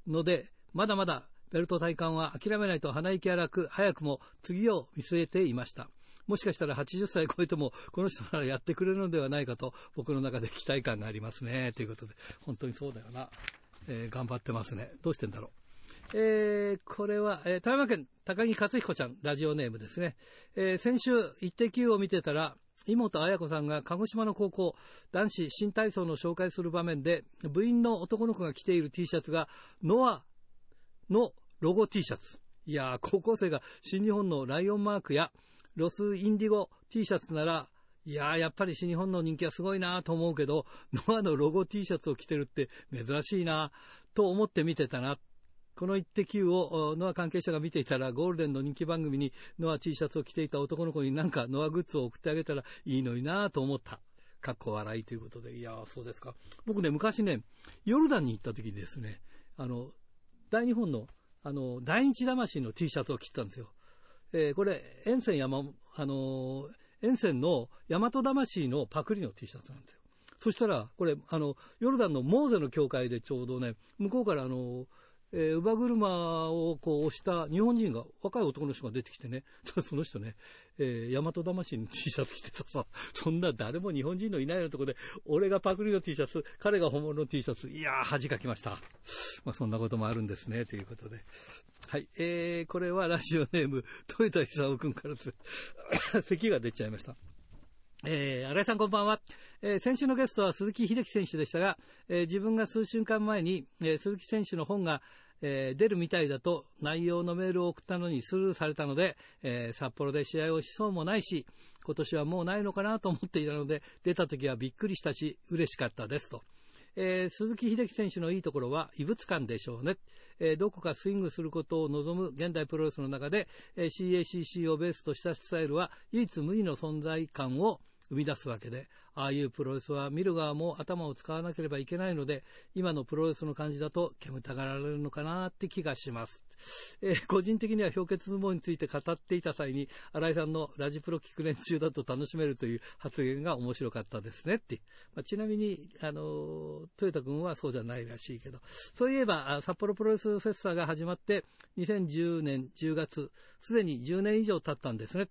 ので、まだまだベルト体感は諦めないと鼻息荒く、早くも次を見据えていました。もしかしたら80歳超えても、この人ならやってくれるのではないかと、僕の中で期待感がありますね。ということで、本当にそうだよな。えー、頑張ってますね。どうしてんだろう。えー、これは、えー、富山県高木克彦ちゃん、ラジオネームですね。えー、先週、イッテ Q を見てたら、妹彩子さんが鹿児島の高校男子新体操の紹介する場面で部員の男の子が着ている T シャツがノアのロゴ T シャツ。いやー、高校生が新日本のライオンマークやロスインディゴ T シャツなら、いやー、やっぱり新日本の人気はすごいなと思うけど、ノアのロゴ T シャツを着てるって珍しいなと思って見てたな。この一滴をノア関係者が見ていたら、ゴールデンの人気番組にノア T シャツを着ていた男の子になんかノアグッズを送ってあげたらいいのになと思った。かっこ笑いということで。いやー、そうですか。僕ね、昔ね、ヨルダンに行った時にですね、あの、大日本の、あの、大日魂の T シャツを着てたんですよ。えー、これ、沿線山、あのー、沿線の大和魂のパクリの T シャツなんですよ。そしたら、これ、あの、ヨルダンのモーゼの教会でちょうどね、向こうからあの、えー、乳母車をこう押した日本人が、若い男の人が出てきてね、[LAUGHS] その人ね、えー、大和魂の T シャツ着てたさ、[LAUGHS] そんな誰も日本人のいないようなとこで、俺がパクリの T シャツ、彼が本物の T シャツ、いやー、恥かきました。まあ、そんなこともあるんですね、ということで。はい、えー、これはラジオネーム、豊田久夫君からです。[LAUGHS] 咳が出ちゃいました。えー、新井さんこんばんは。えー、先週のゲストは鈴木秀樹選手でしたが、えー、自分が数週間前に、えー、鈴木選手の本が、えー、出るみたいだと内容のメールを送ったのにスルーされたので、えー、札幌で試合をしそうもないし、今年はもうないのかなと思っていたので、出た時はびっくりしたし、嬉しかったですと。えー、鈴木秀樹選手のいいところは異物感でしょうね、えー、どこかスイングすることを望む現代プロレスの中で、えー、CACC をベースとしたスタイルは唯一無二の存在感を生み出すわけで、ああいうプロレスは見る側も頭を使わなければいけないので、今のプロレスの感じだと煙たがられるのかなって気がします。えー、個人的には氷結相撲について語っていた際に、新井さんのラジプロ聞く連中だと楽しめるという発言が面白かったですねって。まあ、ちなみに、あの、豊田君はそうじゃないらしいけど、そういえば、札幌プロレスフェスタが始まって、2010年10月、すでに10年以上経ったんですね。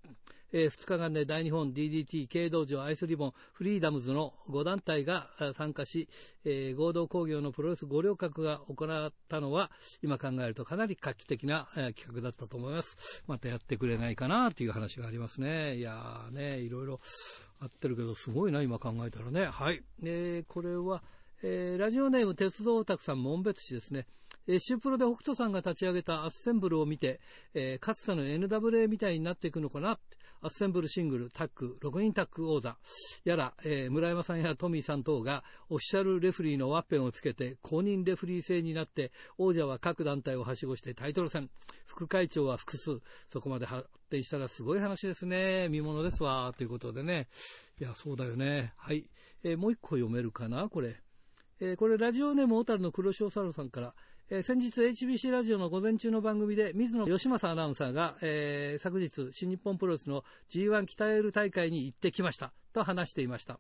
えー、2日間で大日本 DDT、軽道場、アイスリボン、フリーダムズの5団体が参加し、えー、合同工業のプロレス五稜郭が行ったのは、今考えるとかなり画期的な、えー、企画だったと思います。またやってくれないかなという話がありますね。いやーね、いろいろあってるけど、すごいな、今考えたらね。はい。えー、これは、えー、ラジオネーム鉄道オタクさん門別市ですね。シュープロで北斗さんが立ち上げたアッセンブルを見て、えー、かつての NWA みたいになっていくのかなアッセンブルシングル、タッグ、6人タッグ王座。やら、えー、村山さんやトミーさん等がオフィシャルレフリーのワッペンをつけて公認レフリー制になって王者は各団体をはしごしてタイトル戦。副会長は複数。そこまで発展したらすごい話ですね。見ものですわ。ということでね。いやそうだよね。はい、えー、もう一個読めるかなこれ、えー、これラジオネーム小樽の黒潮サロさんから。えー、先日 HBC ラジオの午前中の番組で水野義正アナウンサーが、えー、昨日新日本プロレスの G1 鍛える大会に行ってきましたと話していました。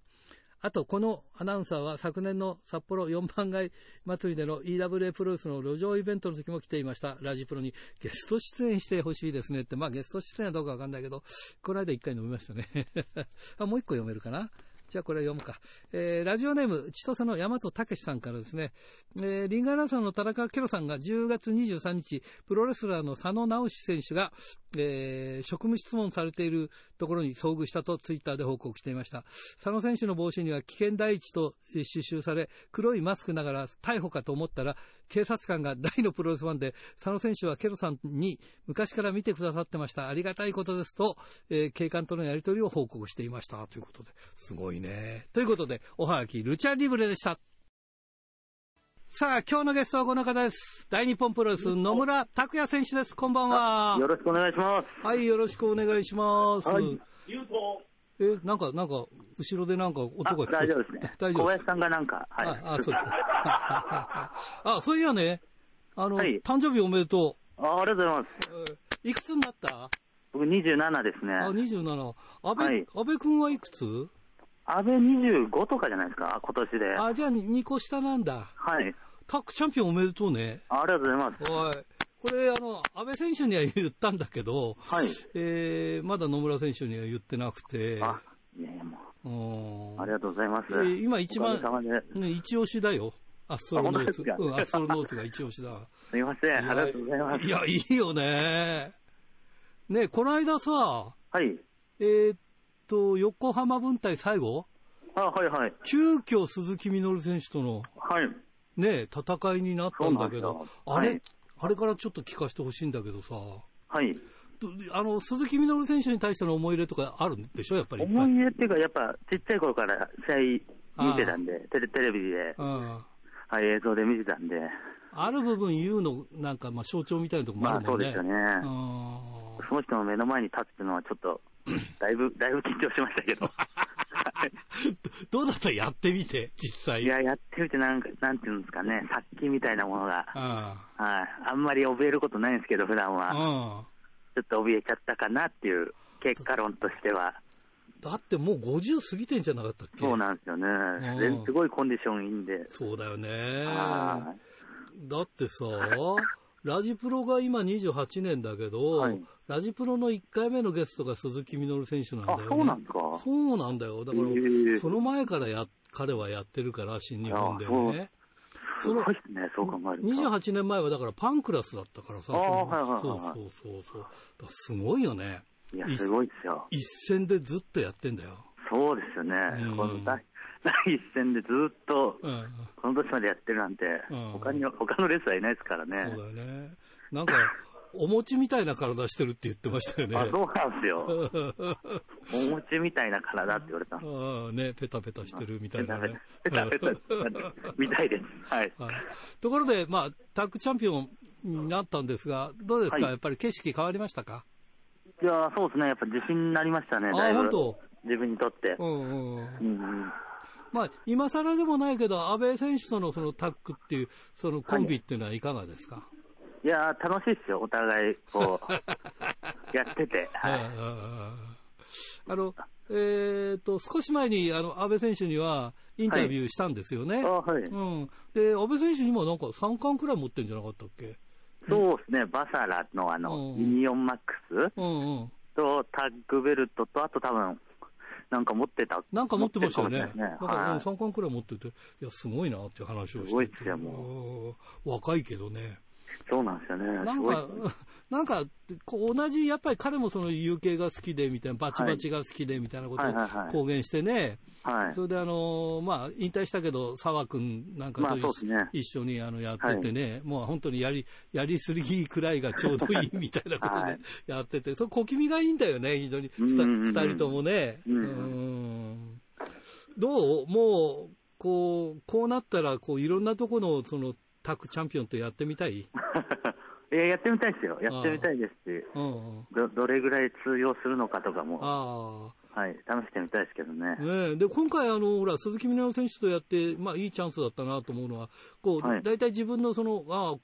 あと、このアナウンサーは昨年の札幌4番街祭りでの EWA プロレスの路上イベントの時も来ていました。ラジプロにゲスト出演してほしいですねって。まあゲスト出演はどうかわかんないけど、この間一回飲みましたね。[LAUGHS] あもう一個読めるかな？じゃあこれ読むか。えー、ラジオネーム、千歳の大和武さんからですね、えー、リンガーランサーの田中ケロさんが10月23日、プロレスラーの佐野直志選手が、えー、職務質問されているところに遭遇したとツイッターで報告していました。佐野選手の帽子には危険第一と刺繍され、黒いマスクながら逮捕かと思ったら、警察官が大のプロレスファンで、佐野選手はケロさんに昔から見てくださってました。ありがたいことですと、えー、警官とのやり取りを報告していました。ということで、すごいね。ということで、おはがき、ルチャリブレでした。さあ、今日のゲストはこの方です。大日本プロレス、野村拓也選手です。こんばんは。よろしくお願いします。はい、よろしくお願いします。はい、え、なんか、なんか、後ろでなんか音が聞こえ大丈夫ですね。大丈夫小林さんがなんか、はい。あ、あそうですか。[LAUGHS] あ、そういやね、あの、はい、誕生日おめでとう。あありがとうございます。いくつになった？僕27ですね。あ、27。安倍、はい、安倍君はいくつ？安倍25とかじゃないですか、今年で。あ、じゃあ2個下なんだ。はい。タックチャンピオンおめでとうね。ありがとうございます。はい。これ、あの、安倍選手には言ったんだけど、はい。えー、まだ野村選手には言ってなくて。あ、いやいやもう。ありがとうございます。えー、今一番、ね、一押しだよ。アストロノーツ。うん、アストロノーツが一押しだ。すいません、ありがとうございます。いや、いいよね。ね、この間さ、はい。えー、っと、横浜分隊最後？あ、はいはい。急遽鈴木みのる選手との、はい。ね、戦いになったんだけど、あれ、はい、あれからちょっと聞かせてほしいんだけどさ、はい。あの、鈴木みのる選手に対しての思い入れとかあるんでしょ、やっぱり。思い入れっていうか、やっぱ、ちっちゃい頃から試合見てたんで、テレテレビで、はい、映像で見てたんで。ある部分言うの、なんか、まあ、象徴みたいなとこもあるもんね。まあ、そうですよね。その人の目の前に立つっていうのは、ちょっと、だいぶ、だいぶ緊張しましたけど。[LAUGHS] どうだった？やってみて、実際。いや、やってみて、なんか、なんていうんですかね、殺気みたいなものが、はい、あんまり怯えることないんですけど、普段は。ちょっと怯えちゃったかなっていう結果論としては。だってもう50過ぎてんじゃなかったっけ？そうなんですよね。すごいコンディションいいんで。そうだよね。だってさ、ラジプロが今28年だけど、はい、ラジプロの1回目のゲストが鈴木みのる選手なんだよね。そうなんですか？そうなんだよ。だから、その前からや、彼はやってるから、新日本でね。すごいですね、そう考えると。28年前はだからパンクラスだったからさ、そうそうそうそう。すごいよね。いや、すごいですよ。一戦でずっとやってんだよ。そうですよね。うん、この第一線でずっと、この年までやってるなんて、うん、他に、他のレスはいないですからね。そうだよね。なんか、お餅みたいな体してるって言ってましたよね。あ、そうなんですよ。お餅みたいな体って言われたああ、ね、ペタペタしてるみたいな、ね。ペタペタ、みたいです。はい。はい、ところで、まあ、タッグチャンピオンになったんですが、どうですか、はい、やっぱり景色変わりましたか？いやそうですね。やっぱ自信になりましたね。あ、本当？自分にとって。うんうん。うんまあ、今更でもないけど、阿部選手とのそのタッグっていう、そのコンビっていうのはいかがですか、はい、いや楽しいですよ、お互い、こう、[LAUGHS] やってて。はい、あの、えーと、少し前にあの安倍選手にはインタビューしたんですよね。はい、うん、で安倍選手、今、なんか3冠くらい持ってるんじゃなかったっけ？そうですね、バサラのあの、ユニオンマックスとタッグベルトと、あと多分なんか持ってた。なんか持ってましたよね。ねなんか、はい、3巻くらい持ってて、いや、すごいなっていう話をしてて。すごいですよ、もう。若いけどね。そうなんですよね。なんか、[LAUGHS] なんか、こう同じ、やっぱり彼もその有形が好きでみたいな、バチバチが好きでみたいなことを公言してね、はい、それであの、まあ、引退したけど、澤君なんかと、ね、一緒にあのやっててね、はい、もう本当にやり、やりすぎくらいがちょうどいいみたいなことでやってて、そ小気味がいいんだよね、非常に、二人ともね。うん。どう？もう、こう、こうなったら、こう、いろんなところの、その、タッグチャンピオンとやってみたい？[LAUGHS] いや、やってみたいですよ。やってみたいですし、どどれぐらい通用するのかとかも、はい、試してみたいですけどね。ねで、今回、あの、ほら、鈴木みのる選手とやって、まあ、いいチャンスだったなと思うのは、こう、はい、大体自分のその、あ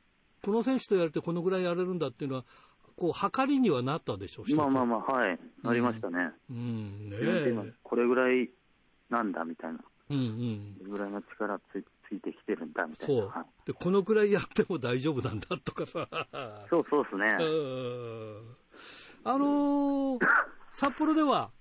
この選手とやれてこのぐらいやれるんだっていうのは、こう、測りにはなったでしょう、まあまあまあ、はい、なりましたね。うん、ねこれぐらいなんだみたいな。うんうん。ぐらいの力つついてきてるんだみたいな。そう。で、このくらいやっても大丈夫なんだとかさ。[LAUGHS] そうそうですね。あのー、[LAUGHS] 札幌では、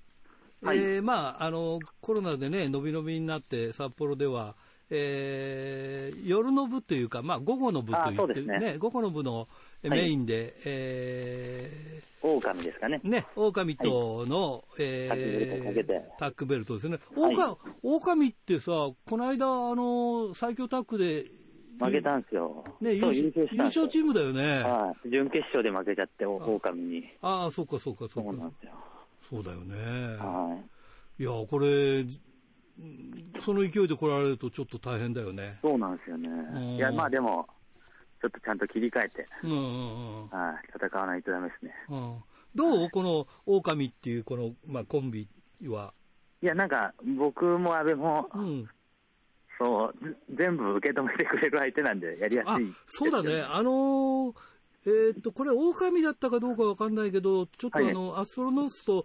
はい、えー、まあ、あの、コロナでね、伸び伸びになって、札幌では、えー、夜の部というか、まあ、午後の部というってね、ね午後の部のメインで、はい、えー、狼ですかね。ね、狼との、はい、えー、タックベルトですね。狼、はい、狼ってさ、この間、あの、最強タックで、負けたんですよ。ね、優勝優勝チームだよね。はい。準決勝で負けちゃって、狼に。ああ、そうか、そうか、そうか。そうなんですよ。そうだよね。はい。いや、これ、その勢いで来られるとちょっと大変だよね。そうなんですよね。いや、まあでも、ちょっとちゃんと切り替えて、うんうんうん、はい、戦わないとダメですね。うん、どう？この狼っていうこの、まあ、コンビは？いや、なんか、僕も安倍も、うん、そう、全部受け止めてくれる相手なんで、やりやすい、そうだね、あのー、えー、っと、これ、狼だったかどうかわかんないけど、ちょっとあの、はい、アストロノースと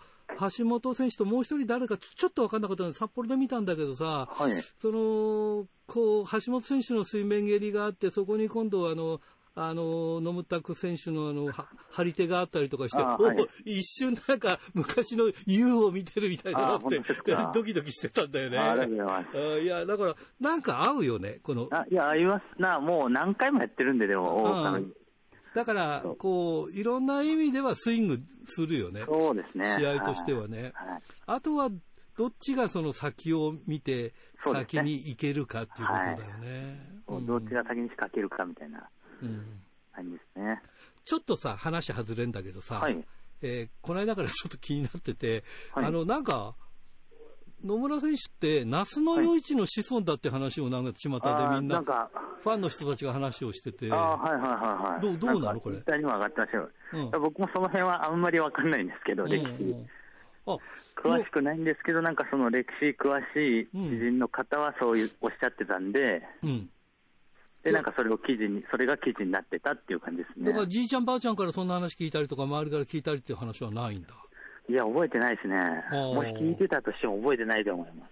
橋本選手ともう一人誰かちょっと分かんなかったので、札幌で見たんだけどさ、はい、その、こう、橋本選手の水面蹴りがあって、そこに今度はあの、あの、野村拓選手のあの、張り手があったりとかして、はい、一瞬なんか昔の U を見てるみたいなって、ドキドキしてたんだよね。あ。いや、だから、なんか合うよね、この。あいや、合いますな。もう何回もやってるんで、でも、だから、こう、いろんな意味ではスイングするよね。そうですね。試合としてはね。はい、あとは、どっちがその先を見て、先に行けるかっていうことだよね。はいうん、どっちが先に仕掛けるかみたいな感じですね。ちょっとさ、話外れんだけどさ、はい、えー、この間からちょっと気になってて、はい、あの、なんか、野村選手って、那須野余一の子孫だって話をなんか巷でみんな、ファンの人たちが話をしてて、あはいはいはいはい。どう、どうなのこれ？にも上がってましたよ、うん、僕もその辺はあんまりわかんないんですけど、歴史。あ詳しくないんですけど、なんかその歴史詳しい知人の方はそういうおっしゃってたんで、うん、で、なんかそれを記事に、それが記事になってたっていう感じですね。だからじいちゃんばあちゃんからそんな話聞いたりとか、周りから聞いたりっていう話はないんだ。いや、覚えてないですね。もし聞いてたとしても覚えてないと思います。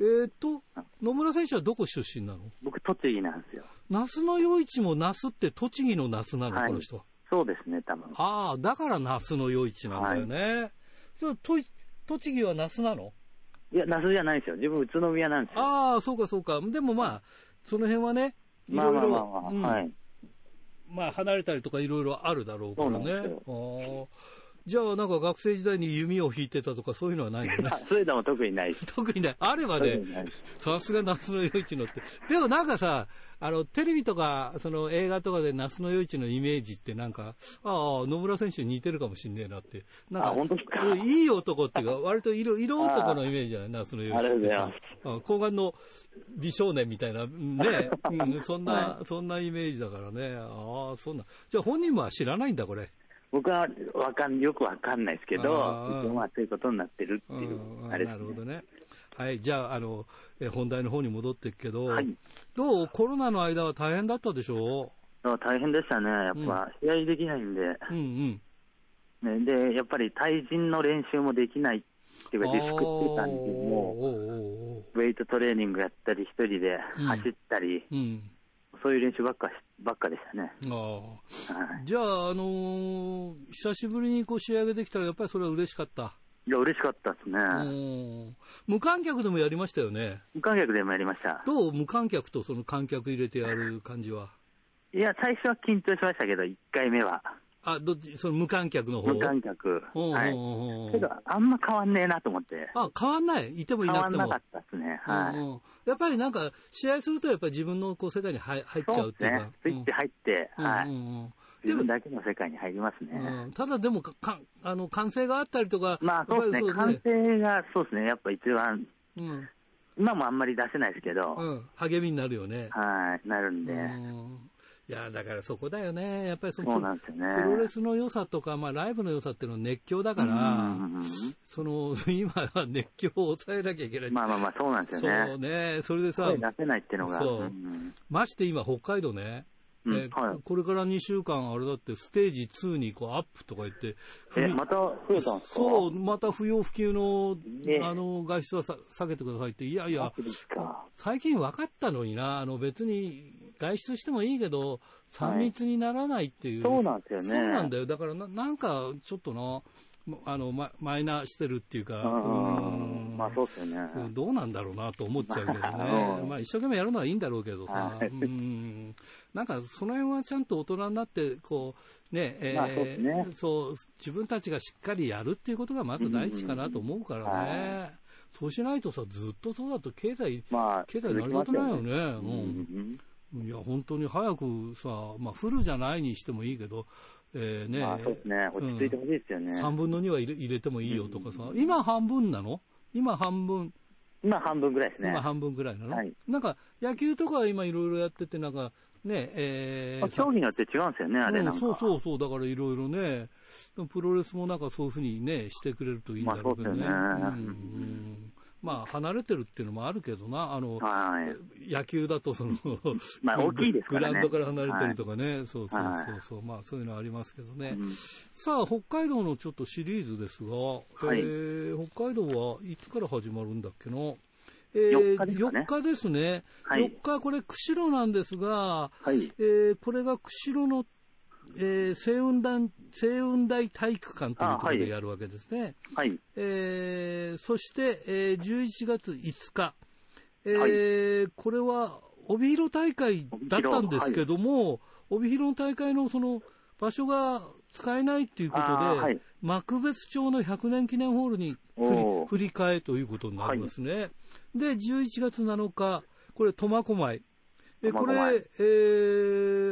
えっ、と、野村選手はどこ出身なの？僕、栃木なんですよ。那須の余市も那須って栃木の那須なの、はい、この人。そうですね、多分。ああ、だから那須の余市なんだよね。はい、と栃木は那須なの？いや、那須じゃないですよ。自分、宇都宮なんですよ。ああ、そうかそうか。でもまあ、その辺はね、いろいろ。まあ、離れたりとかいろいろあるだろうからね。ああ。じゃあなんか学生時代に弓を引いてたとかそういうのはないのね。[LAUGHS] そういうのも特にない [LAUGHS] 特にない。あればね、さすが夏の夜市のって。でもなんかさ、あの、テレビとか、その映画とかで夏の夜市のイメージってなんか、ああ、野村選手に似てるかもしんねえなって。なんか、本当か？いい男っていうか、割と色、色男のイメージじゃない夏の夜市ってさ。高顔の美少年みたいな、ね、うん、そんな、[LAUGHS] はい、そんなイメージだからね。ああ、そんな。じゃあ本人は知らないんだ、これ。僕はわかんよくわかんないですけど、まあそういうことになってるっていう、あれですね。なるほどね。はい、じゃあ、あの、え本題の方に戻っていくけど、はい、どうコロナの間は大変だったでしょう？大変でしたね。やっぱ、試合できないんで。うんうん。ね、で、やっぱり対人の練習もできないっていうか、自粛してたんで、もう、ウェイトトレーニングやったり、一人で走ったり、うん、うんそういう練習ばっかばっかでしたね。あはい、じゃあ、あのー、久しぶりにこう仕上げできたら、やっぱりそれは嬉しかったいや、嬉しかったですね。無観客でもやりましたよね。無観客でもやりました。どう？無観客とその観客入れてやる感じは。いや、最初は緊張しましたけど、1回目は。あ、どっち、その無観客の方？無観客。はい。けど、あんま変わんねえなと思って。あ、変わんない？いてもいなくても。変わんなかったですね。はい。やっぱりなんか、試合するとやっぱり自分のこう世界に入っちゃうっていうか。ね、スイッチ入って、はい。自分だけの世界に入りますね。うん、ただでもか、かあの、歓声があったりとか。まあそうですね。歓声が、そうですね。やっぱ一番、うん、今もあんまり出せないですけど。うん。励みになるよね。はい。なるんで。うんいや、だからそこだよね。やっぱりそうなんですよね、プロレスの良さとか、まあライブの良さっていうのは熱狂だから、その、[LAUGHS] 今は熱狂を抑えなきゃいけない。まあまあまあ、そうなんですよね。そうね。それでさ、出せないっていうのが。そう。まして今、北海道ね、えはい、これから2週間、あれだって、ステージ2にこうアップとか言って、え、また増えたんですか？そう、また不要不急の、ね、あの、外出はさ避けてくださいって、いやいや、最近分かったのにな、あの別に外出してもいいけど、3密にならないっていう、はい、そうなんですよね。そうなんだよ。だからな、なんか、ちょっとな、あの、ま、マイナーしてるっていうか、うんまあそうですよね。どうなんだろうなと思っちゃうけどね。[LAUGHS] まあ一生懸命やるのはいいんだろうけどさ、うん。なんかその辺はちゃんと大人になって、こう、ね、えー、ね、そう、自分たちがしっかりやるっていうことがまず第一かなと思うからね。そうしないとさ、ずっとそうだと経済、まあ、経済成り立たないよね。うんいや、本当に早くさ、まあ、フルじゃないにしてもいいけど、えーね、まあ、そうですね、落ち着いてほしいですよね。うん、3分の2は入れ入れてもいいよとかさ、うん、今半分なの？今半分。今半分ぐらいですね。今半分ぐらいなの、はい、なんか野球とか今いろいろやってて、なんかね、えー、競技によって違うんですよね、あれなんか、うん、そうそうそう、だからいろいろね、プロレスもなんかそういうふうにね、してくれるといいんだろうけどね。まあ、ね。うんうんまあ、離れてるっていうのもあるけどな、あの、はい、野球だとその [LAUGHS] まあ、大きいですね。グラウンドから離れてるとかね、はい、そうそうそうそう、はい、まあ、そういうのありますけどね。うん、さあ、北海道のちょっとシリーズですが、はい、えー、北海道はいつから始まるんだっけな？えー、4, 日ね、4日ですね、はい、4日、これ、釧路なんですが、はい、えー、これが釧路のえー、星雲大星雲大体育館というところでやるわけですね。はい。えー、そして、えー、11月5日、えー、はい、これは帯広大会だったんですけども、はい、帯広の大会のその場所が使えないということで、はい、幕別町の100年記念ホールに振り替えということになりますね。はい、で、11月7日、これ、苫小牧。えこれ、え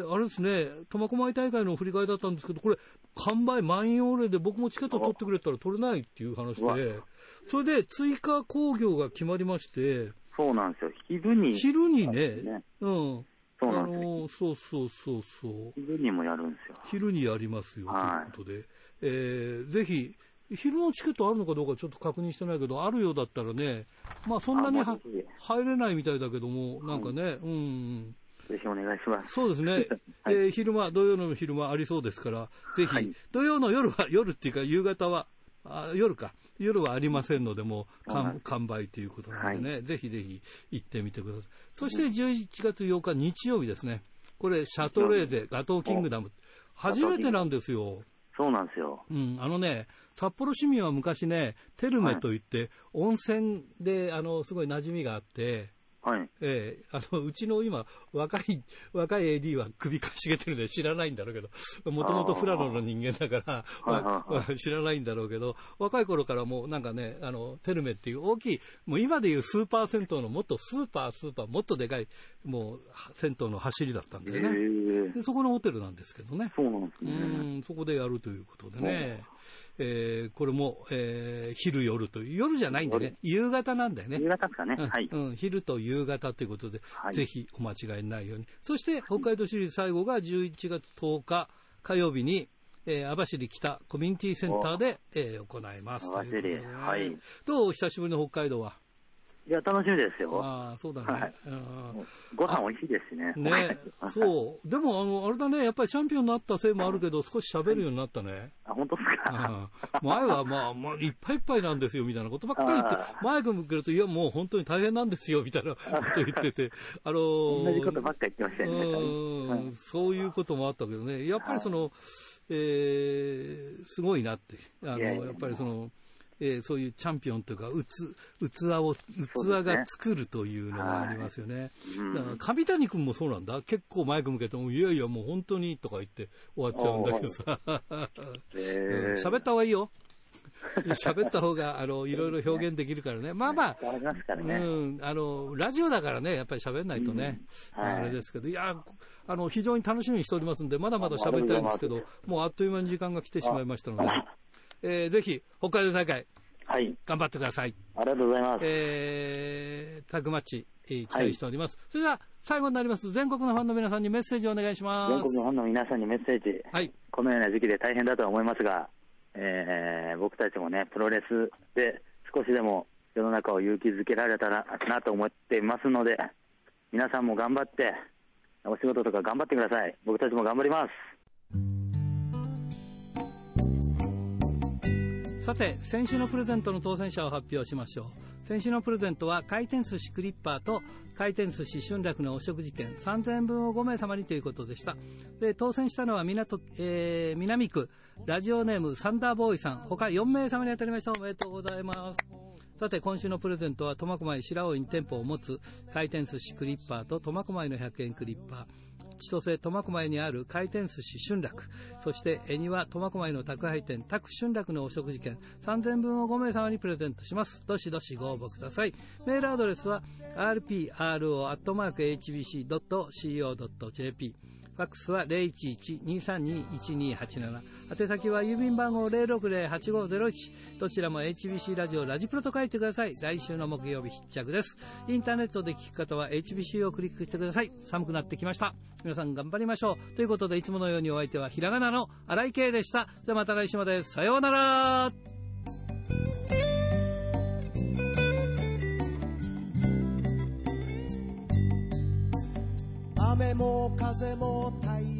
ー、あれですね、苫小牧大会の振り替えだったんですけど、これ、完売満員御礼で僕もチケット取ってくれたら取れないっていう話で、それで追加興行が決まりまして、そうなんですよ、昼に。昼にね、ねうん。そうなんですよ。そうそうそうそう。昼にもやるんですよ。昼にやりますよ、ということで、えー、ぜひ、昼のチケットあるのかどうかちょっと確認してないけど、あるようだったらね、まあそんなに入れないみたいだけども、なんかね、うん。ぜひお願いします。そうですね。[LAUGHS] はい、えー、昼間、土曜の昼間ありそうですから、ぜひ、はい、土曜の夜は、[LAUGHS] 夜っていうか夕方は、あ夜か、夜はありませんので、もう完完売ということなのでね、はい、ぜひぜひ行ってみてください。そして11月8日日曜日ですね。これ、シャトレーゼ、ガトーキングダム。初めてなんですよ。そうなんですよ。うん、あのね、札幌市民は昔ね、テルメといって、温泉で、あの、すごい馴染みがあって、はい。ええー、あの、うちの今、若い、若い AD は首かしげてるんで知らないんだろうけど、もともと富良野の人間だから、まあ、知らないんだろうけど、若い頃からもうなんかね、あの、テルメっていう大きい、もう今でいうスーパー銭湯のもっとスーパー、スーパー、もっとでかい、もう、銭湯の走りだったんだよね。で、そこのホテルなんですけどね。そうなんですね。うん、そこでやるということでね。えー、これも、えー、昼夜という、夜じゃないんだね。夕方なんだよね。夕方ですかね。はい。うん、昼と夕方ということで、はい、ぜひお間違いないように。そして、北海道シリーズ最後が11月10日火曜日に、えー、網走北コミュニティセンターで、えー、行います。網走、はい。どう？久しぶりの北海道は。いや、楽しみですよ。ああ、そうだね。はい、ご飯美味しいですしね。ね。そう。でも、あの、あれだね、やっぱりチャンピオンになったせいもあるけど、少し喋るようになったね。あ、本当ですか？前は、まあ、まあ、いっぱいいっぱいなんですよ、みたいなことばっかり言って、マイク向けると、いや、もう本当に大変なんですよ、みたいなこと [LAUGHS] 言ってて、あのー、同じことばっかり言ってましたよね。そういうこともあったけどね、やっぱりその、えー、すごいなって、あの、やっぱりその、えー、そういうチャンピオンというか、器、器を、器が作るというのがありますよね。ねだから、上谷君もそうなんだ。結構マイク向けても、いやいや、もう本当にとか言って終わっちゃうんだけどさ。喋、えー、[LAUGHS] った方がいいよ。[LAUGHS] 喋った方が、あの、いろいろ表現できるからね。まあまあ、ね、うん、あの、ラジオだからね、やっぱり喋んないとね、うん。はい、あれですけど、いや、あの、非常に楽しみにしておりますんで、まだまだ喋りたいんですけど、もうあっという間に時間が来てしまいましたので、えー、ぜひ、北海道大会、はい。頑張ってください。ありがとうございます。えー、タグマッチ、えー、期待しております。はい、それでは、最後になります。全国のファンの皆さんにメッセージをお願いします。全国のファンの皆さんにメッセージ。はい。このような時期で大変だとは思いますが、えー、僕たちもね、プロレスで少しでも世の中を勇気づけられたらなと思っていますので、皆さんも頑張って、お仕事とか頑張ってください。僕たちも頑張ります。さて、先週のプレゼントの当選者を発表しましょう。先週のプレゼントは回転寿司クリッパーと回転寿司春楽のお食事券3000円分を5名様にということでした。で、当選したのは港、えー、南区ラジオネームサンダーボーイさん、他4名様に当たりました。おめでとうございます。さて、今週のプレゼントは苫小牧白尾に店舗を持つ回転寿司クリッパーと苫小牧の100円クリッパー。千歳苫小牧にある回転寿司春楽、そして恵庭苫小牧の宅配店宅春楽のお食事券3000分を5名様にプレゼントします。どしどしご応募ください。メールアドレスは rpro.hbc.co.jp ファックスは011-232-1287。宛先は郵便番号060-8501。どちらも HBC ラジオラジプロと書いてください。来週の木曜日必着です。インターネットで聞く方は HBC をクリックしてください。寒くなってきました。皆さん頑張りましょう。ということで、いつものようにお相手はひらがなの荒井圭でした。じゃあまた来週まで。さようなら雨も風も太陽